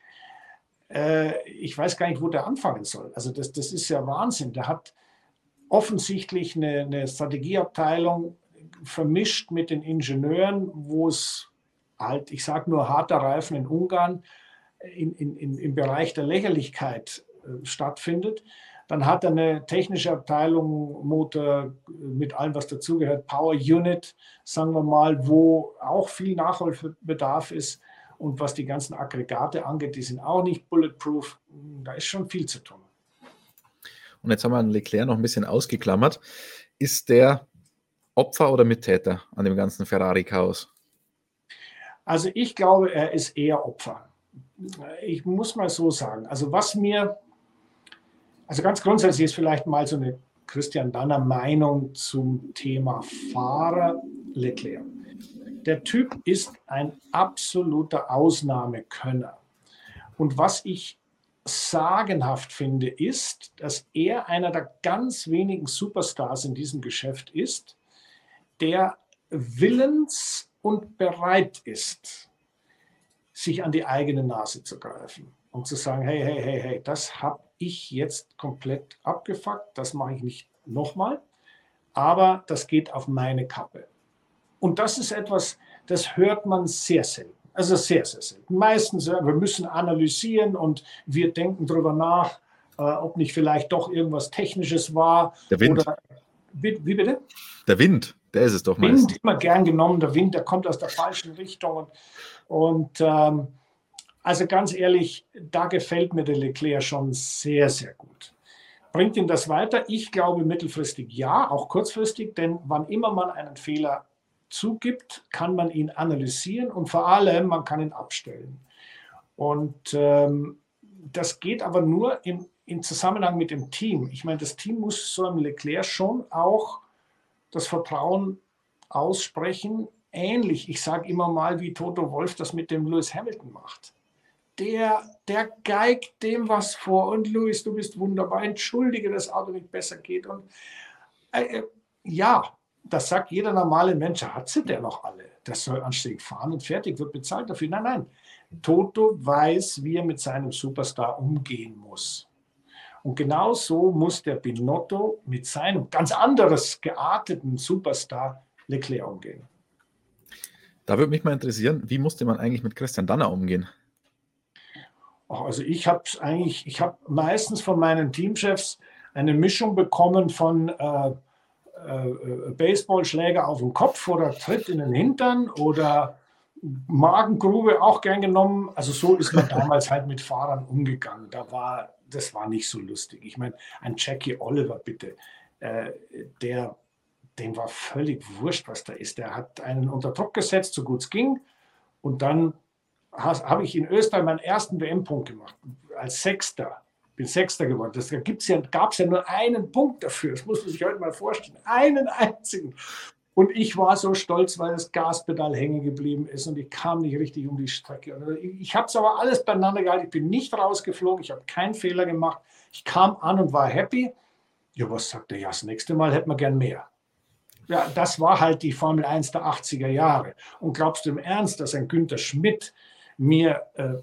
Äh, ich weiß gar nicht, wo der anfangen soll. Also das, das ist ja Wahnsinn. Der hat offensichtlich eine, eine Strategieabteilung, vermischt mit den Ingenieuren, wo es halt, ich sage nur harter Reifen in Ungarn, in, in, in, im Bereich der Lächerlichkeit äh, stattfindet. Dann hat er eine technische Abteilung, Motor mit allem, was dazugehört, Power Unit, sagen wir mal, wo auch viel Nachholbedarf ist. Und was die ganzen Aggregate angeht, die sind auch nicht bulletproof. Da ist schon viel zu tun. Und jetzt haben wir Leclerc noch ein bisschen ausgeklammert. Ist der Opfer oder Mittäter an dem ganzen Ferrari-Chaos? Also ich glaube, er ist eher Opfer. Ich muss mal so sagen. Also was mir, also ganz grundsätzlich ist vielleicht mal so eine Christian Danner Meinung zum Thema Fahrer Leclerc. Der Typ ist ein absoluter Ausnahmekönner. Und was ich sagenhaft finde, ist, dass er einer der ganz wenigen Superstars in diesem Geschäft ist, der willens und bereit ist, sich an die eigene Nase zu greifen und zu sagen, hey, hey, hey, hey, das habe ich jetzt komplett abgefuckt, das mache ich nicht nochmal, aber das geht auf meine Kappe. Und das ist etwas, das hört man sehr selten. Also sehr, sehr selten. Meistens, wir müssen analysieren und wir denken darüber nach, äh, ob nicht vielleicht doch irgendwas Technisches war. Der Wind. Oder, wie, wie, bitte? Der Wind, der ist es doch Wind, meistens. immer gern genommen. Der Wind, der kommt aus der falschen Richtung. Und, und ähm, also ganz ehrlich, da gefällt mir der Leclerc schon sehr, sehr gut. Bringt ihn das weiter? Ich glaube mittelfristig ja, auch kurzfristig, denn wann immer man einen Fehler zugibt, kann man ihn analysieren und vor allem, man kann ihn abstellen. Und ähm, das geht aber nur im, im Zusammenhang mit dem Team. Ich meine, das Team muss so einem Leclerc schon auch das Vertrauen aussprechen. Ähnlich, ich sage immer mal, wie Toto Wolf das mit dem Lewis Hamilton macht. Der, der geigt dem was vor und Lewis, du bist wunderbar, entschuldige, dass das Auto nicht besser geht. Und äh, äh ja, das sagt jeder normale Mensch, hat sie der noch alle. Das soll anständig fahren und fertig, wird bezahlt dafür. Nein, nein. Toto weiß, wie er mit seinem Superstar umgehen muss. Und genau so muss der Binotto mit seinem ganz anderes gearteten Superstar Leclerc umgehen. Da würde mich mal interessieren, wie musste man eigentlich mit Christian Danner umgehen? Also ich habe eigentlich, ich habe meistens von meinen Teamchefs eine Mischung bekommen von äh, äh, Baseballschläger auf den Kopf oder Tritt in den Hintern oder Magengrube auch gern genommen. Also so ist man *laughs* damals halt mit Fahrern umgegangen. Da war, das war nicht so lustig. Ich meine, ein Jackie Oliver bitte, äh, der, dem war völlig wurscht, was da ist. Der hat einen unter Druck gesetzt, so gut es ging. Und dann habe ich in Österreich meinen ersten WM-Punkt gemacht, als Sechster bin Sechster geworden. Das gab es ja nur einen Punkt dafür. Das muss man sich heute mal vorstellen. Einen einzigen. Und ich war so stolz, weil das Gaspedal hängen geblieben ist und ich kam nicht richtig um die Strecke. Ich habe es aber alles beieinander gehalten. Ich bin nicht rausgeflogen. Ich habe keinen Fehler gemacht. Ich kam an und war happy. Ja, was sagt er? Ja, das nächste Mal hätten wir gern mehr. Ja, das war halt die Formel 1 der 80er Jahre. Und glaubst du im Ernst, dass ein Günther Schmidt mir äh,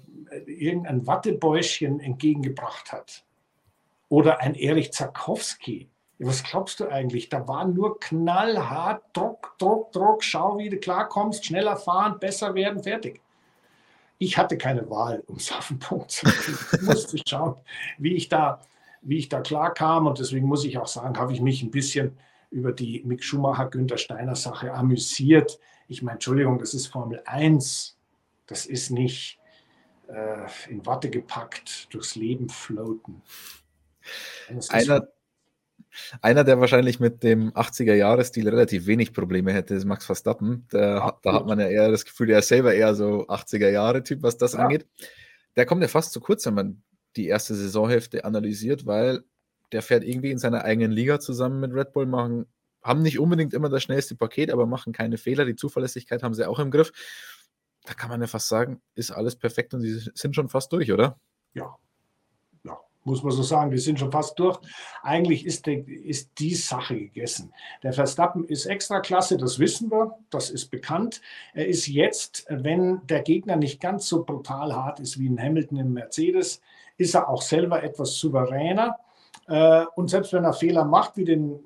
irgendein Wattebäuschen entgegengebracht hat. Oder ein Erich Was glaubst du eigentlich? Da war nur knallhart, Druck, Druck, Druck, schau, wie du klarkommst, schneller fahren, besser werden, fertig. Ich hatte keine Wahl, um es *laughs* auf den Punkt zu bringen. Ich musste schauen, wie ich da, wie ich da klarkam. Und deswegen muss ich auch sagen, habe ich mich ein bisschen über die Mick Schumacher-Günther Steiner Sache amüsiert. Ich meine, Entschuldigung, das ist Formel 1. Das ist nicht äh, in Watte gepackt, durchs Leben floaten. Einer, einer, der wahrscheinlich mit dem 80er-Jahres-Stil relativ wenig Probleme hätte, ist Max Verstappen. Der, da hat man ja eher das Gefühl, er ist selber eher so 80er-Jahre-Typ, was das ja. angeht. Der kommt ja fast zu kurz, wenn man die erste Saisonhälfte analysiert, weil der fährt irgendwie in seiner eigenen Liga zusammen mit Red Bull, machen, haben nicht unbedingt immer das schnellste Paket, aber machen keine Fehler. Die Zuverlässigkeit haben sie auch im Griff da kann man ja fast sagen, ist alles perfekt und sie sind schon fast durch, oder? Ja. Muss man so sagen, wir sind schon fast durch. Eigentlich ist, die, ist die Sache gegessen. Der Verstappen ist extra klasse, das wissen wir, das ist bekannt. Er ist jetzt, wenn der Gegner nicht ganz so brutal hart ist wie ein Hamilton im Mercedes, ist er auch selber etwas souveräner. Äh, und selbst wenn er Fehler macht, wie den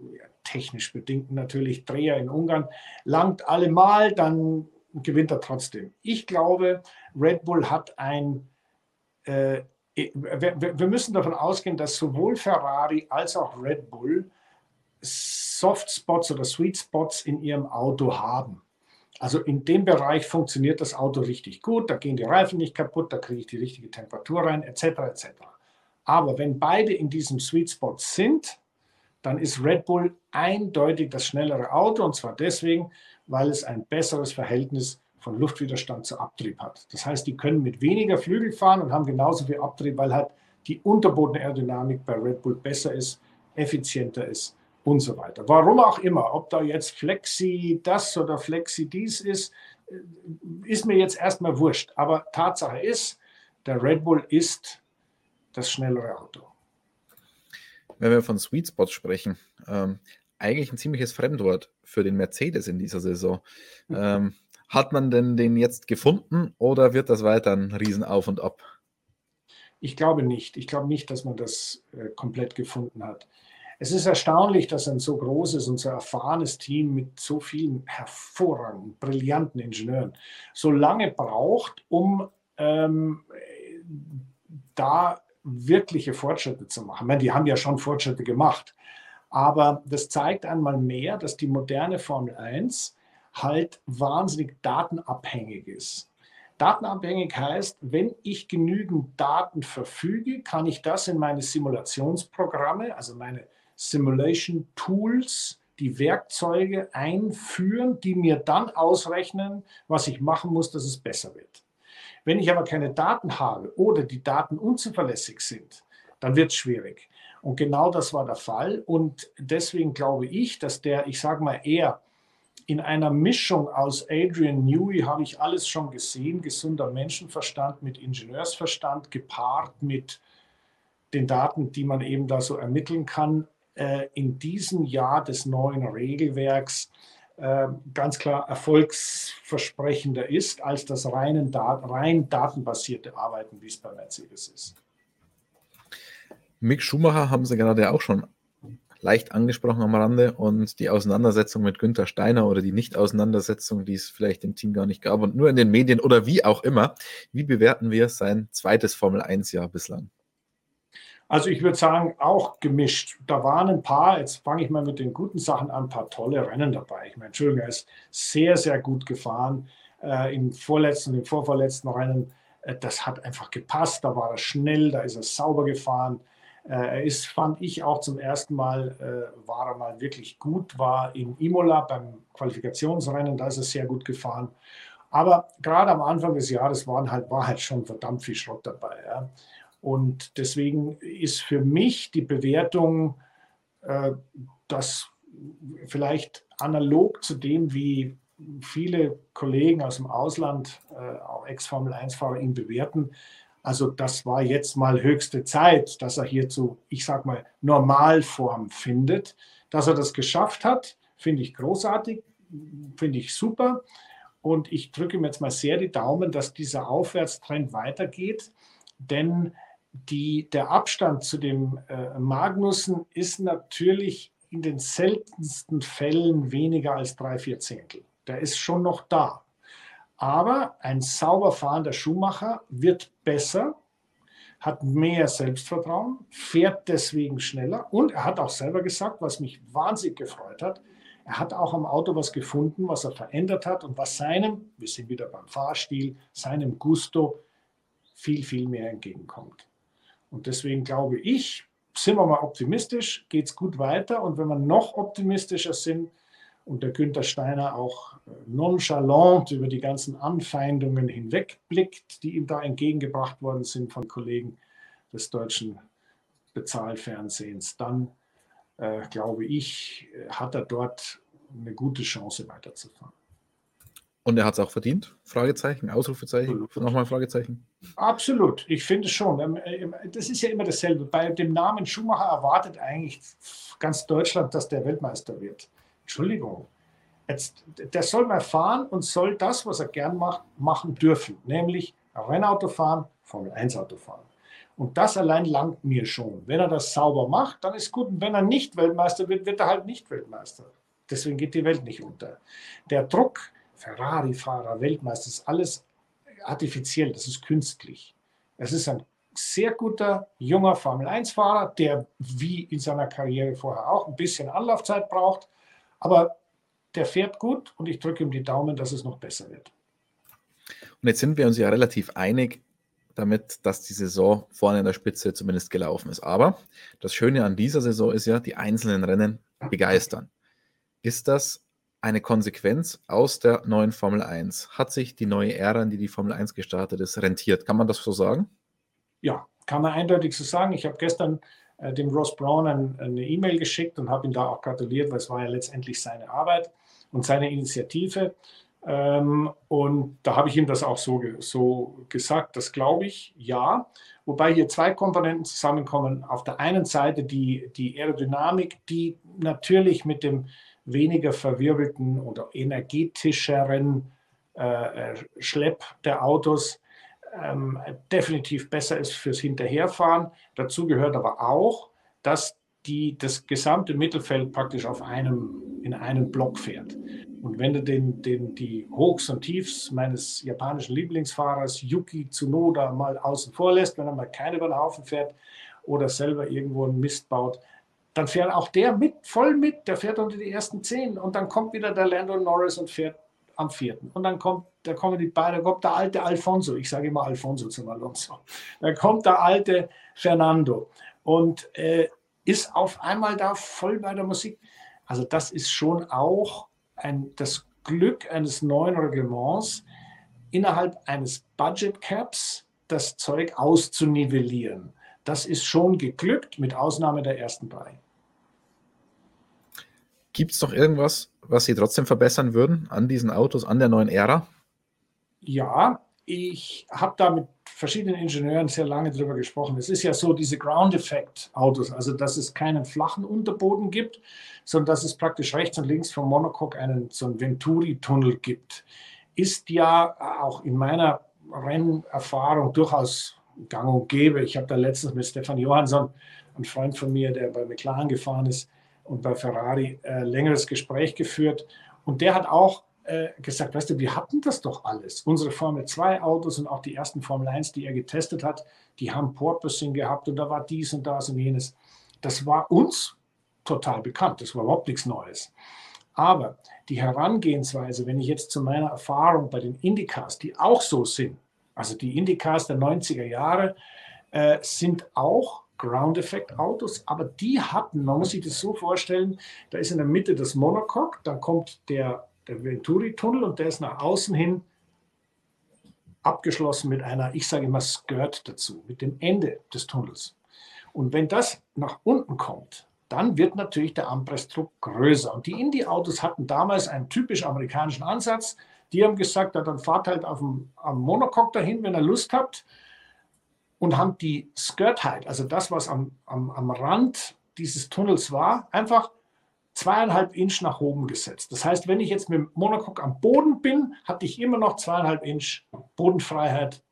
technisch bedingt natürlich Dreher in Ungarn, langt allemal, dann gewinnt er trotzdem. Ich glaube, Red Bull hat ein, äh, wir, müssen davon ausgehen, dass sowohl Ferrari als auch Red Bull Softspots oder Sweet Spots in ihrem Auto haben. Also in dem Bereich funktioniert das Auto richtig gut, da gehen die Reifen nicht kaputt, da kriege ich die richtige Temperatur rein, etc. etc. Aber wenn beide in diesem Sweet Spot sind, dann ist Red Bull eindeutig das schnellere Auto und zwar deswegen, weil es ein besseres Verhältnis von Luftwiderstand zu Abtrieb hat. Das heißt, die können mit weniger Flügel fahren und haben genauso viel Abtrieb, weil halt die Unterbodenaerodynamik bei Red Bull besser ist, effizienter ist und so weiter. Warum auch immer, ob da jetzt Flexi das oder Flexi dies ist, äh, ist mir jetzt erstmal wurscht. Aber Tatsache ist, der Red Bull ist das schnellere Auto. Wenn wir von Sweet Spots sprechen, ähm, eigentlich ein ziemliches Fremdwort für den Mercedes in dieser Saison. *laughs* Ähm, hat man denn den jetzt gefunden oder wird das weiter ein Riesenauf und Ab? Ich glaube nicht. Ich glaube nicht, dass man das äh, komplett gefunden hat. Es ist erstaunlich, dass ein so großes und so erfahrenes Team mit so vielen hervorragenden, brillanten Ingenieuren so lange braucht, um ähm, da wirkliche Fortschritte zu machen. Meine, die haben ja schon Fortschritte gemacht. Aber das zeigt einmal mehr, dass die moderne Formel 1 halt wahnsinnig datenabhängig ist. Datenabhängig heißt, wenn ich genügend Daten verfüge, kann ich das in meine Simulationsprogramme, also meine Simulation Tools, die Werkzeuge einführen, die mir dann ausrechnen, was ich machen muss, dass es besser wird. Wenn ich aber keine Daten habe oder die Daten unzuverlässig sind, dann wird es schwierig. Und genau das war der Fall. Und deswegen glaube ich, dass der, ich sage mal eher, in einer Mischung aus Adrian Newey habe ich alles schon gesehen, gesunder Menschenverstand mit Ingenieursverstand gepaart mit den Daten, die man eben da so ermitteln kann, äh, in diesem Jahr des neuen Regelwerks äh, ganz klar erfolgsversprechender ist als das rein, rein datenbasierte Arbeiten, wie es bei Mercedes ist. Mick Schumacher haben Sie gerade auch schon leicht angesprochen am Rande und die Auseinandersetzung mit Günther Steiner oder die Nicht-Auseinandersetzung, die es vielleicht im Team gar nicht gab und nur in den Medien oder wie auch immer. Wie bewerten wir sein zweites Formel-1-Jahr bislang? Also ich würde sagen, auch gemischt. Da waren ein paar, jetzt fange ich mal mit den guten Sachen an, ein paar tolle Rennen dabei. Ich meine, Entschuldigung, er ist sehr, sehr gut gefahren. Äh, Im vorletzten, im vorvorletzten Rennen, äh, das hat einfach gepasst. Da war er schnell, da ist er sauber gefahren. Äh, er ist, fand ich, auch zum ersten Mal, äh, war er mal wirklich gut, war in Imola beim Qualifikationsrennen, da ist er sehr gut gefahren. Aber gerade am Anfang des Jahres waren halt, war halt schon verdammt viel Schrott dabei. Ja. Und deswegen ist für mich die Bewertung, äh, dass vielleicht analog zu dem, wie viele Kollegen aus dem Ausland, äh, auch Ex-Formel-1-Fahrer ihn bewerten, also das war jetzt mal höchste Zeit, dass er hier zu, ich sag mal, Normalform findet. Dass er das geschafft hat, finde ich großartig, finde ich super. Und ich drücke mir jetzt mal sehr die Daumen, dass dieser Aufwärtstrend weitergeht, denn die, der Abstand zu dem äh, Magnussen ist natürlich in den seltensten Fällen weniger als drei, vier Zehntel. Der ist schon noch da. Aber ein sauber fahrender Schuhmacher wird besser, hat mehr Selbstvertrauen, fährt deswegen schneller und er hat auch selber gesagt, was mich wahnsinnig gefreut hat, er hat auch am Auto was gefunden, was er verändert hat und was seinem, wir sind wieder beim Fahrstil, seinem Gusto viel, viel mehr entgegenkommt. Und deswegen glaube ich, sind wir mal optimistisch, geht es gut weiter. Und wenn wir noch optimistischer sind und der Günther Steiner auch äh, nonchalant über die ganzen Anfeindungen hinwegblickt, die ihm da entgegengebracht worden sind von Kollegen des deutschen Bezahlfernsehens, dann äh, glaube ich, hat er dort eine gute Chance weiterzufahren. Und er hat es auch verdient? Fragezeichen, Ausrufezeichen, nochmal Fragezeichen. Absolut, ich finde schon. Ähm, ähm, das ist ja immer dasselbe. Bei dem Namen Schumacher erwartet eigentlich ganz Deutschland, dass der Weltmeister wird. Entschuldigung. Jetzt, der soll mal fahren und soll das, was er gern macht, machen dürfen, nämlich Rennauto fahren, Formel 1 Auto fahren. Und das allein langt mir schon. Wenn er das sauber macht, dann ist gut. Und wenn er nicht Weltmeister wird, wird er halt nicht Weltmeister. Deswegen geht die Welt nicht unter. Der Druck, Ferrari-Fahrer, Weltmeister, ist alles artifiziell, das ist künstlich. Es ist ein sehr guter, junger Formel-1-Fahrer, der wie in seiner Karriere vorher auch ein bisschen Anlaufzeit braucht. Aber der fährt gut und ich drücke ihm die Daumen, dass es noch besser wird. Und jetzt sind wir uns ja relativ einig damit, dass die Saison vorne in der Spitze zumindest gelaufen ist. Aber das Schöne an dieser Saison ist ja, die einzelnen Rennen begeistern. Ist das eine Konsequenz aus der neuen Formel 1? Hat sich die neue Ära, in die die Formel 1 gestartet ist, rentiert? Kann man das so sagen? Ja, kann man eindeutig so sagen. Ich habe gestern äh, dem Ross Brown ein, eine E-Mail geschickt und habe ihm da auch gratuliert, weil es war ja letztendlich seine Arbeit und seine Initiative. Ähm, und da habe ich ihm das auch so, so gesagt, das glaube ich, ja. Wobei hier zwei Komponenten zusammenkommen. Auf der einen Seite die, die Aerodynamik, die natürlich mit dem weniger verwirbelten oder energetischeren äh, äh Schlepp der Autos ähm, definitiv besser ist fürs Hinterherfahren. Dazu gehört aber auch, dass die, das gesamte Mittelfeld praktisch auf einem, in einem Block fährt. Und wenn du den, den, die Hochs und Tiefs meines japanischen Lieblingsfahrers Yuki Tsunoda mal außen vor lässt, wenn er mal keine über den Haufen fährt oder selber irgendwo einen Mist baut, dann fährt auch der mit, voll mit, der fährt unter die ersten zehn und dann kommt wieder der Lando Norris und fährt am vierten. Und dann kommt, da kommen die beiden, da kommt der alte Alfonso, ich sage immer Alfonso zum Alonso, da kommt der alte Fernando und äh, ist auf einmal da voll bei der Musik. Also das ist schon auch ein, das Glück eines neuen Reglements, innerhalb eines Budget Caps das Zeug auszunivellieren. Das ist schon geglückt, mit Ausnahme der ersten drei. Gibt es noch irgendwas, was Sie trotzdem verbessern würden an diesen Autos, an der neuen Ära? Ja, ich habe da mit verschiedenen Ingenieuren sehr lange darüber gesprochen. Es ist ja so, diese Ground-Effekt-Autos, also dass es keinen flachen Unterboden gibt, sondern dass es praktisch rechts und links vom Monocoque einen so einen Venturi-Tunnel gibt, ist ja auch in meiner Rennerfahrung durchaus gang und gäbe. Ich habe da letztens mit Stefan Johansson, ein Freund von mir, der bei McLaren gefahren ist und bei Ferrari, äh, längeres Gespräch geführt. Und der hat auch äh, gesagt, weißt du, wir hatten das doch alles. Unsere Formel 2 Autos und auch die ersten Formel 1, die er getestet hat, die haben Porpoising gehabt und da war dies und das und jenes. Das war uns total bekannt. Das war überhaupt nichts Neues. Aber die Herangehensweise, wenn ich jetzt zu meiner Erfahrung bei den Indicars, die auch so sind, also die Indicars der 90er Jahre, äh, sind auch Ground-Effekt-Autos, aber die hatten, man muss sich das so vorstellen, da ist in der Mitte das Monocoque, dann kommt der der Venturi-Tunnel und der ist nach außen hin abgeschlossen mit einer, ich sage immer Skirt dazu, mit dem Ende des Tunnels. Und wenn das nach unten kommt, dann wird natürlich der Anpressdruck größer. Und die Indie-Autos hatten damals einen typisch amerikanischen Ansatz. Die haben gesagt, ja, dann fahrt halt auf dem, am Monocoque dahin, wenn ihr Lust habt. Und haben die Skirt Height, also das, was am, am, am Rand dieses Tunnels war, einfach zweieinhalb Inch nach oben gesetzt. Das heißt, wenn ich jetzt mit dem Monocoque am Boden bin, hatte ich immer noch zweieinhalb Inch Bodenfreiheit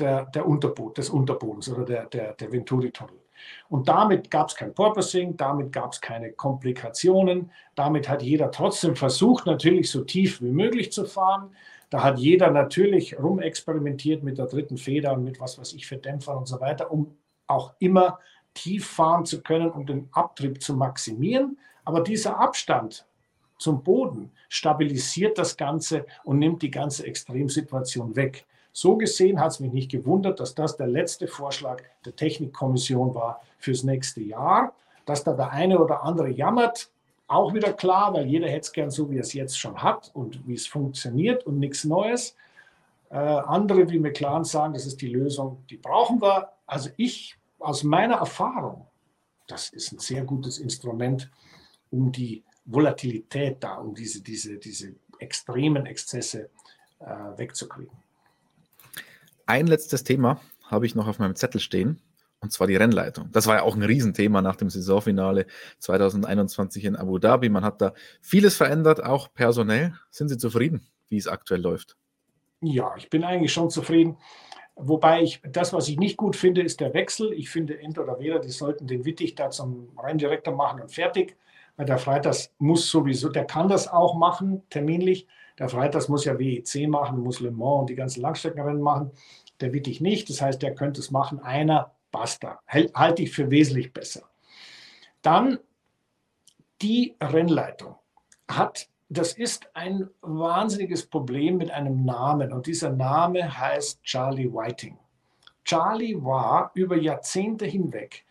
der, der Unterboden, des Unterbodens oder der, der, der Venturi-Tunnel. Und damit gab es kein Porpoising, damit gab es keine Komplikationen, damit hat jeder trotzdem versucht, natürlich so tief wie möglich zu fahren. Da hat jeder natürlich rumexperimentiert mit der dritten Feder und mit was weiß ich für Dämpfern und so weiter, um auch immer tief fahren zu können, um den Abtrieb zu maximieren. Aber dieser Abstand zum Boden stabilisiert das Ganze und nimmt die ganze Extremsituation weg. So gesehen hat es mich nicht gewundert, dass das der letzte Vorschlag der Technikkommission war fürs nächste Jahr. Dass da der eine oder andere jammert, auch wieder klar, weil jeder hätte es gern so, wie er es jetzt schon hat und wie es funktioniert und nichts Neues. Äh, andere wie McLaren sagen, das ist die Lösung, die brauchen wir. Also ich aus meiner Erfahrung, das ist ein sehr gutes Instrument, um die Volatilität da, um diese, diese, diese extremen Exzesse äh, wegzukriegen. Ein letztes Thema habe ich noch auf meinem Zettel stehen, und zwar die Rennleitung. Das war ja auch ein Riesenthema nach dem Saisonfinale 2021 in Abu Dhabi. Man hat da vieles verändert, auch personell. Sind Sie zufrieden, wie es aktuell läuft? Ja, ich bin eigentlich schon zufrieden. Wobei ich, das, was ich nicht gut finde, ist der Wechsel. Ich finde, Ent oder Weder, die sollten den Wittig da zum Renndirektor machen und fertig. Weil der Freitags muss sowieso, der kann das auch machen, terminlich. Der Freitags muss ja WEC machen, muss Le Mans und die ganzen Langstreckenrennen machen. Der Wittig nicht. Das heißt, der könnte es machen. Einer, basta. Halte ich für wesentlich besser. Dann die Rennleitung hat das ist ein wahnsinniges Problem mit einem Namen und dieser Name heißt Charlie Whiting. Charlie war über Jahrzehnte hinweg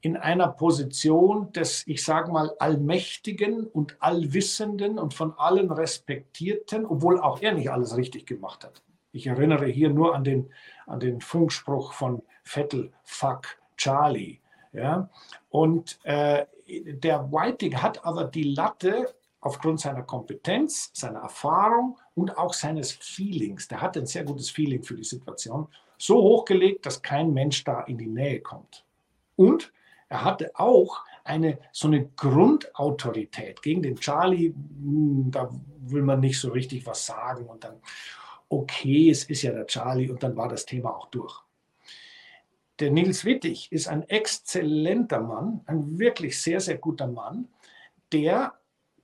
in einer Position des, ich sage mal, allmächtigen und allwissenden und von allen respektierten, obwohl auch er nicht alles richtig gemacht hat. Ich erinnere hier nur an den, an den Funkspruch von Vettel, fuck Charlie. Ja? Und äh, der Whiting hat aber die Latte aufgrund seiner Kompetenz, seiner Erfahrung und auch seines Feelings, der hat ein sehr gutes Feeling für die Situation, so hochgelegt, dass kein Mensch da in die Nähe kommt. Und er hatte auch eine so eine Grundautorität gegen den Charlie, hm, da will man nicht so richtig was sagen und dann okay, es ist ja der Charlie und dann war das Thema auch durch. Der Nils Wittig ist ein exzellenter Mann, ein wirklich sehr, sehr guter Mann, der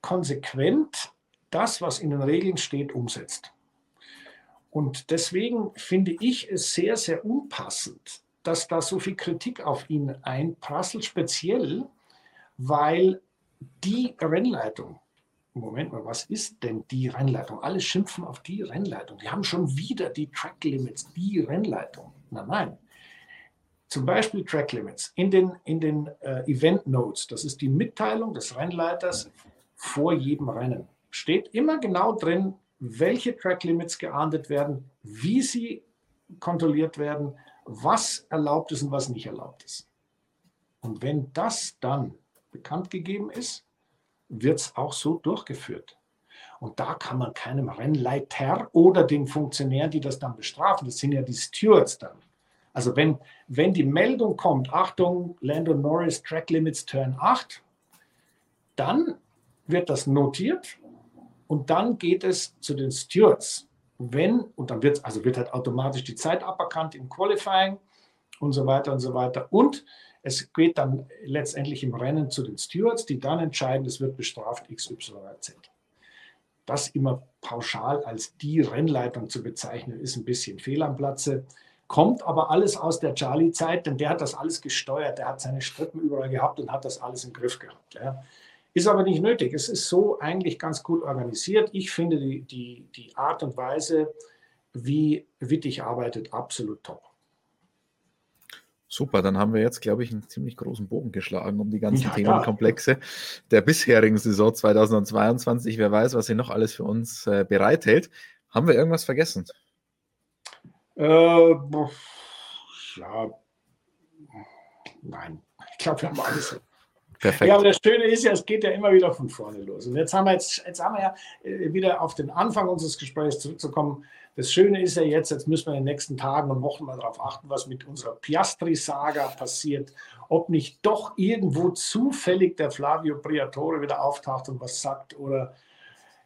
konsequent das, was in den Regeln steht, umsetzt. Und deswegen finde ich es sehr, sehr unpassend, dass da so viel Kritik auf ihn einprasselt, speziell weil die Rennleitung, Moment mal, was ist denn die Rennleitung? Alle schimpfen auf die Rennleitung. Die haben schon wieder die Track Limits, die Rennleitung. Nein, nein. Zum Beispiel Track Limits in den, in den äh, Event Notes. Das ist die Mitteilung des Rennleiters vor jedem Rennen. Steht immer genau drin, welche Track Limits geahndet werden, wie sie kontrolliert werden, was erlaubt ist und was nicht erlaubt ist. Und wenn das dann bekannt gegeben ist, wird es auch so durchgeführt. Und da kann man keinem Rennleiter oder den Funktionären, die das dann bestrafen, das sind ja die Stewards dann. Also wenn, wenn die Meldung kommt, Achtung, Lando Norris Track Limits Turn 8, dann wird das notiert und dann geht es zu den Stewards. Wenn, und dann wird, also wird halt automatisch die Zeit aberkannt im Qualifying und so weiter und so weiter. Und es geht dann letztendlich im Rennen zu den Stewards, die dann entscheiden, es wird bestraft XYZ. Das immer pauschal als die Rennleitung zu bezeichnen, ist ein bisschen fehl am Platze. Kommt aber alles aus der Charlie-Zeit, denn der hat das alles gesteuert. Der hat seine Strippen überall gehabt und hat das alles im Griff gehabt. Ja. Ist aber nicht nötig. Es ist so eigentlich ganz gut organisiert. Ich finde die, die, die Art und Weise, wie Wittig arbeitet, absolut top. Super, dann haben wir jetzt, glaube ich, einen ziemlich großen Bogen geschlagen um die ganzen ja, Themenkomplexe ja. der bisherigen Saison 2022. Wer weiß, was sie noch alles für uns äh, bereithält. Haben wir irgendwas vergessen? Äh, ja, nein. Ich glaube, wir haben alles Perfekt. Ja, aber das Schöne ist ja, es geht ja immer wieder von vorne los. Und jetzt haben wir, jetzt, jetzt haben wir ja äh, wieder auf den Anfang unseres Gesprächs zurückzukommen. Das Schöne ist ja jetzt, jetzt müssen wir in den nächsten Tagen und Wochen mal darauf achten, was mit unserer Piastri-Saga passiert. Ob nicht doch irgendwo zufällig der Flavio Briatore wieder auftaucht und was sagt. Oder,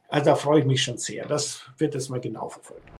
also da freue ich mich schon sehr. Das wird jetzt mal genau verfolgt.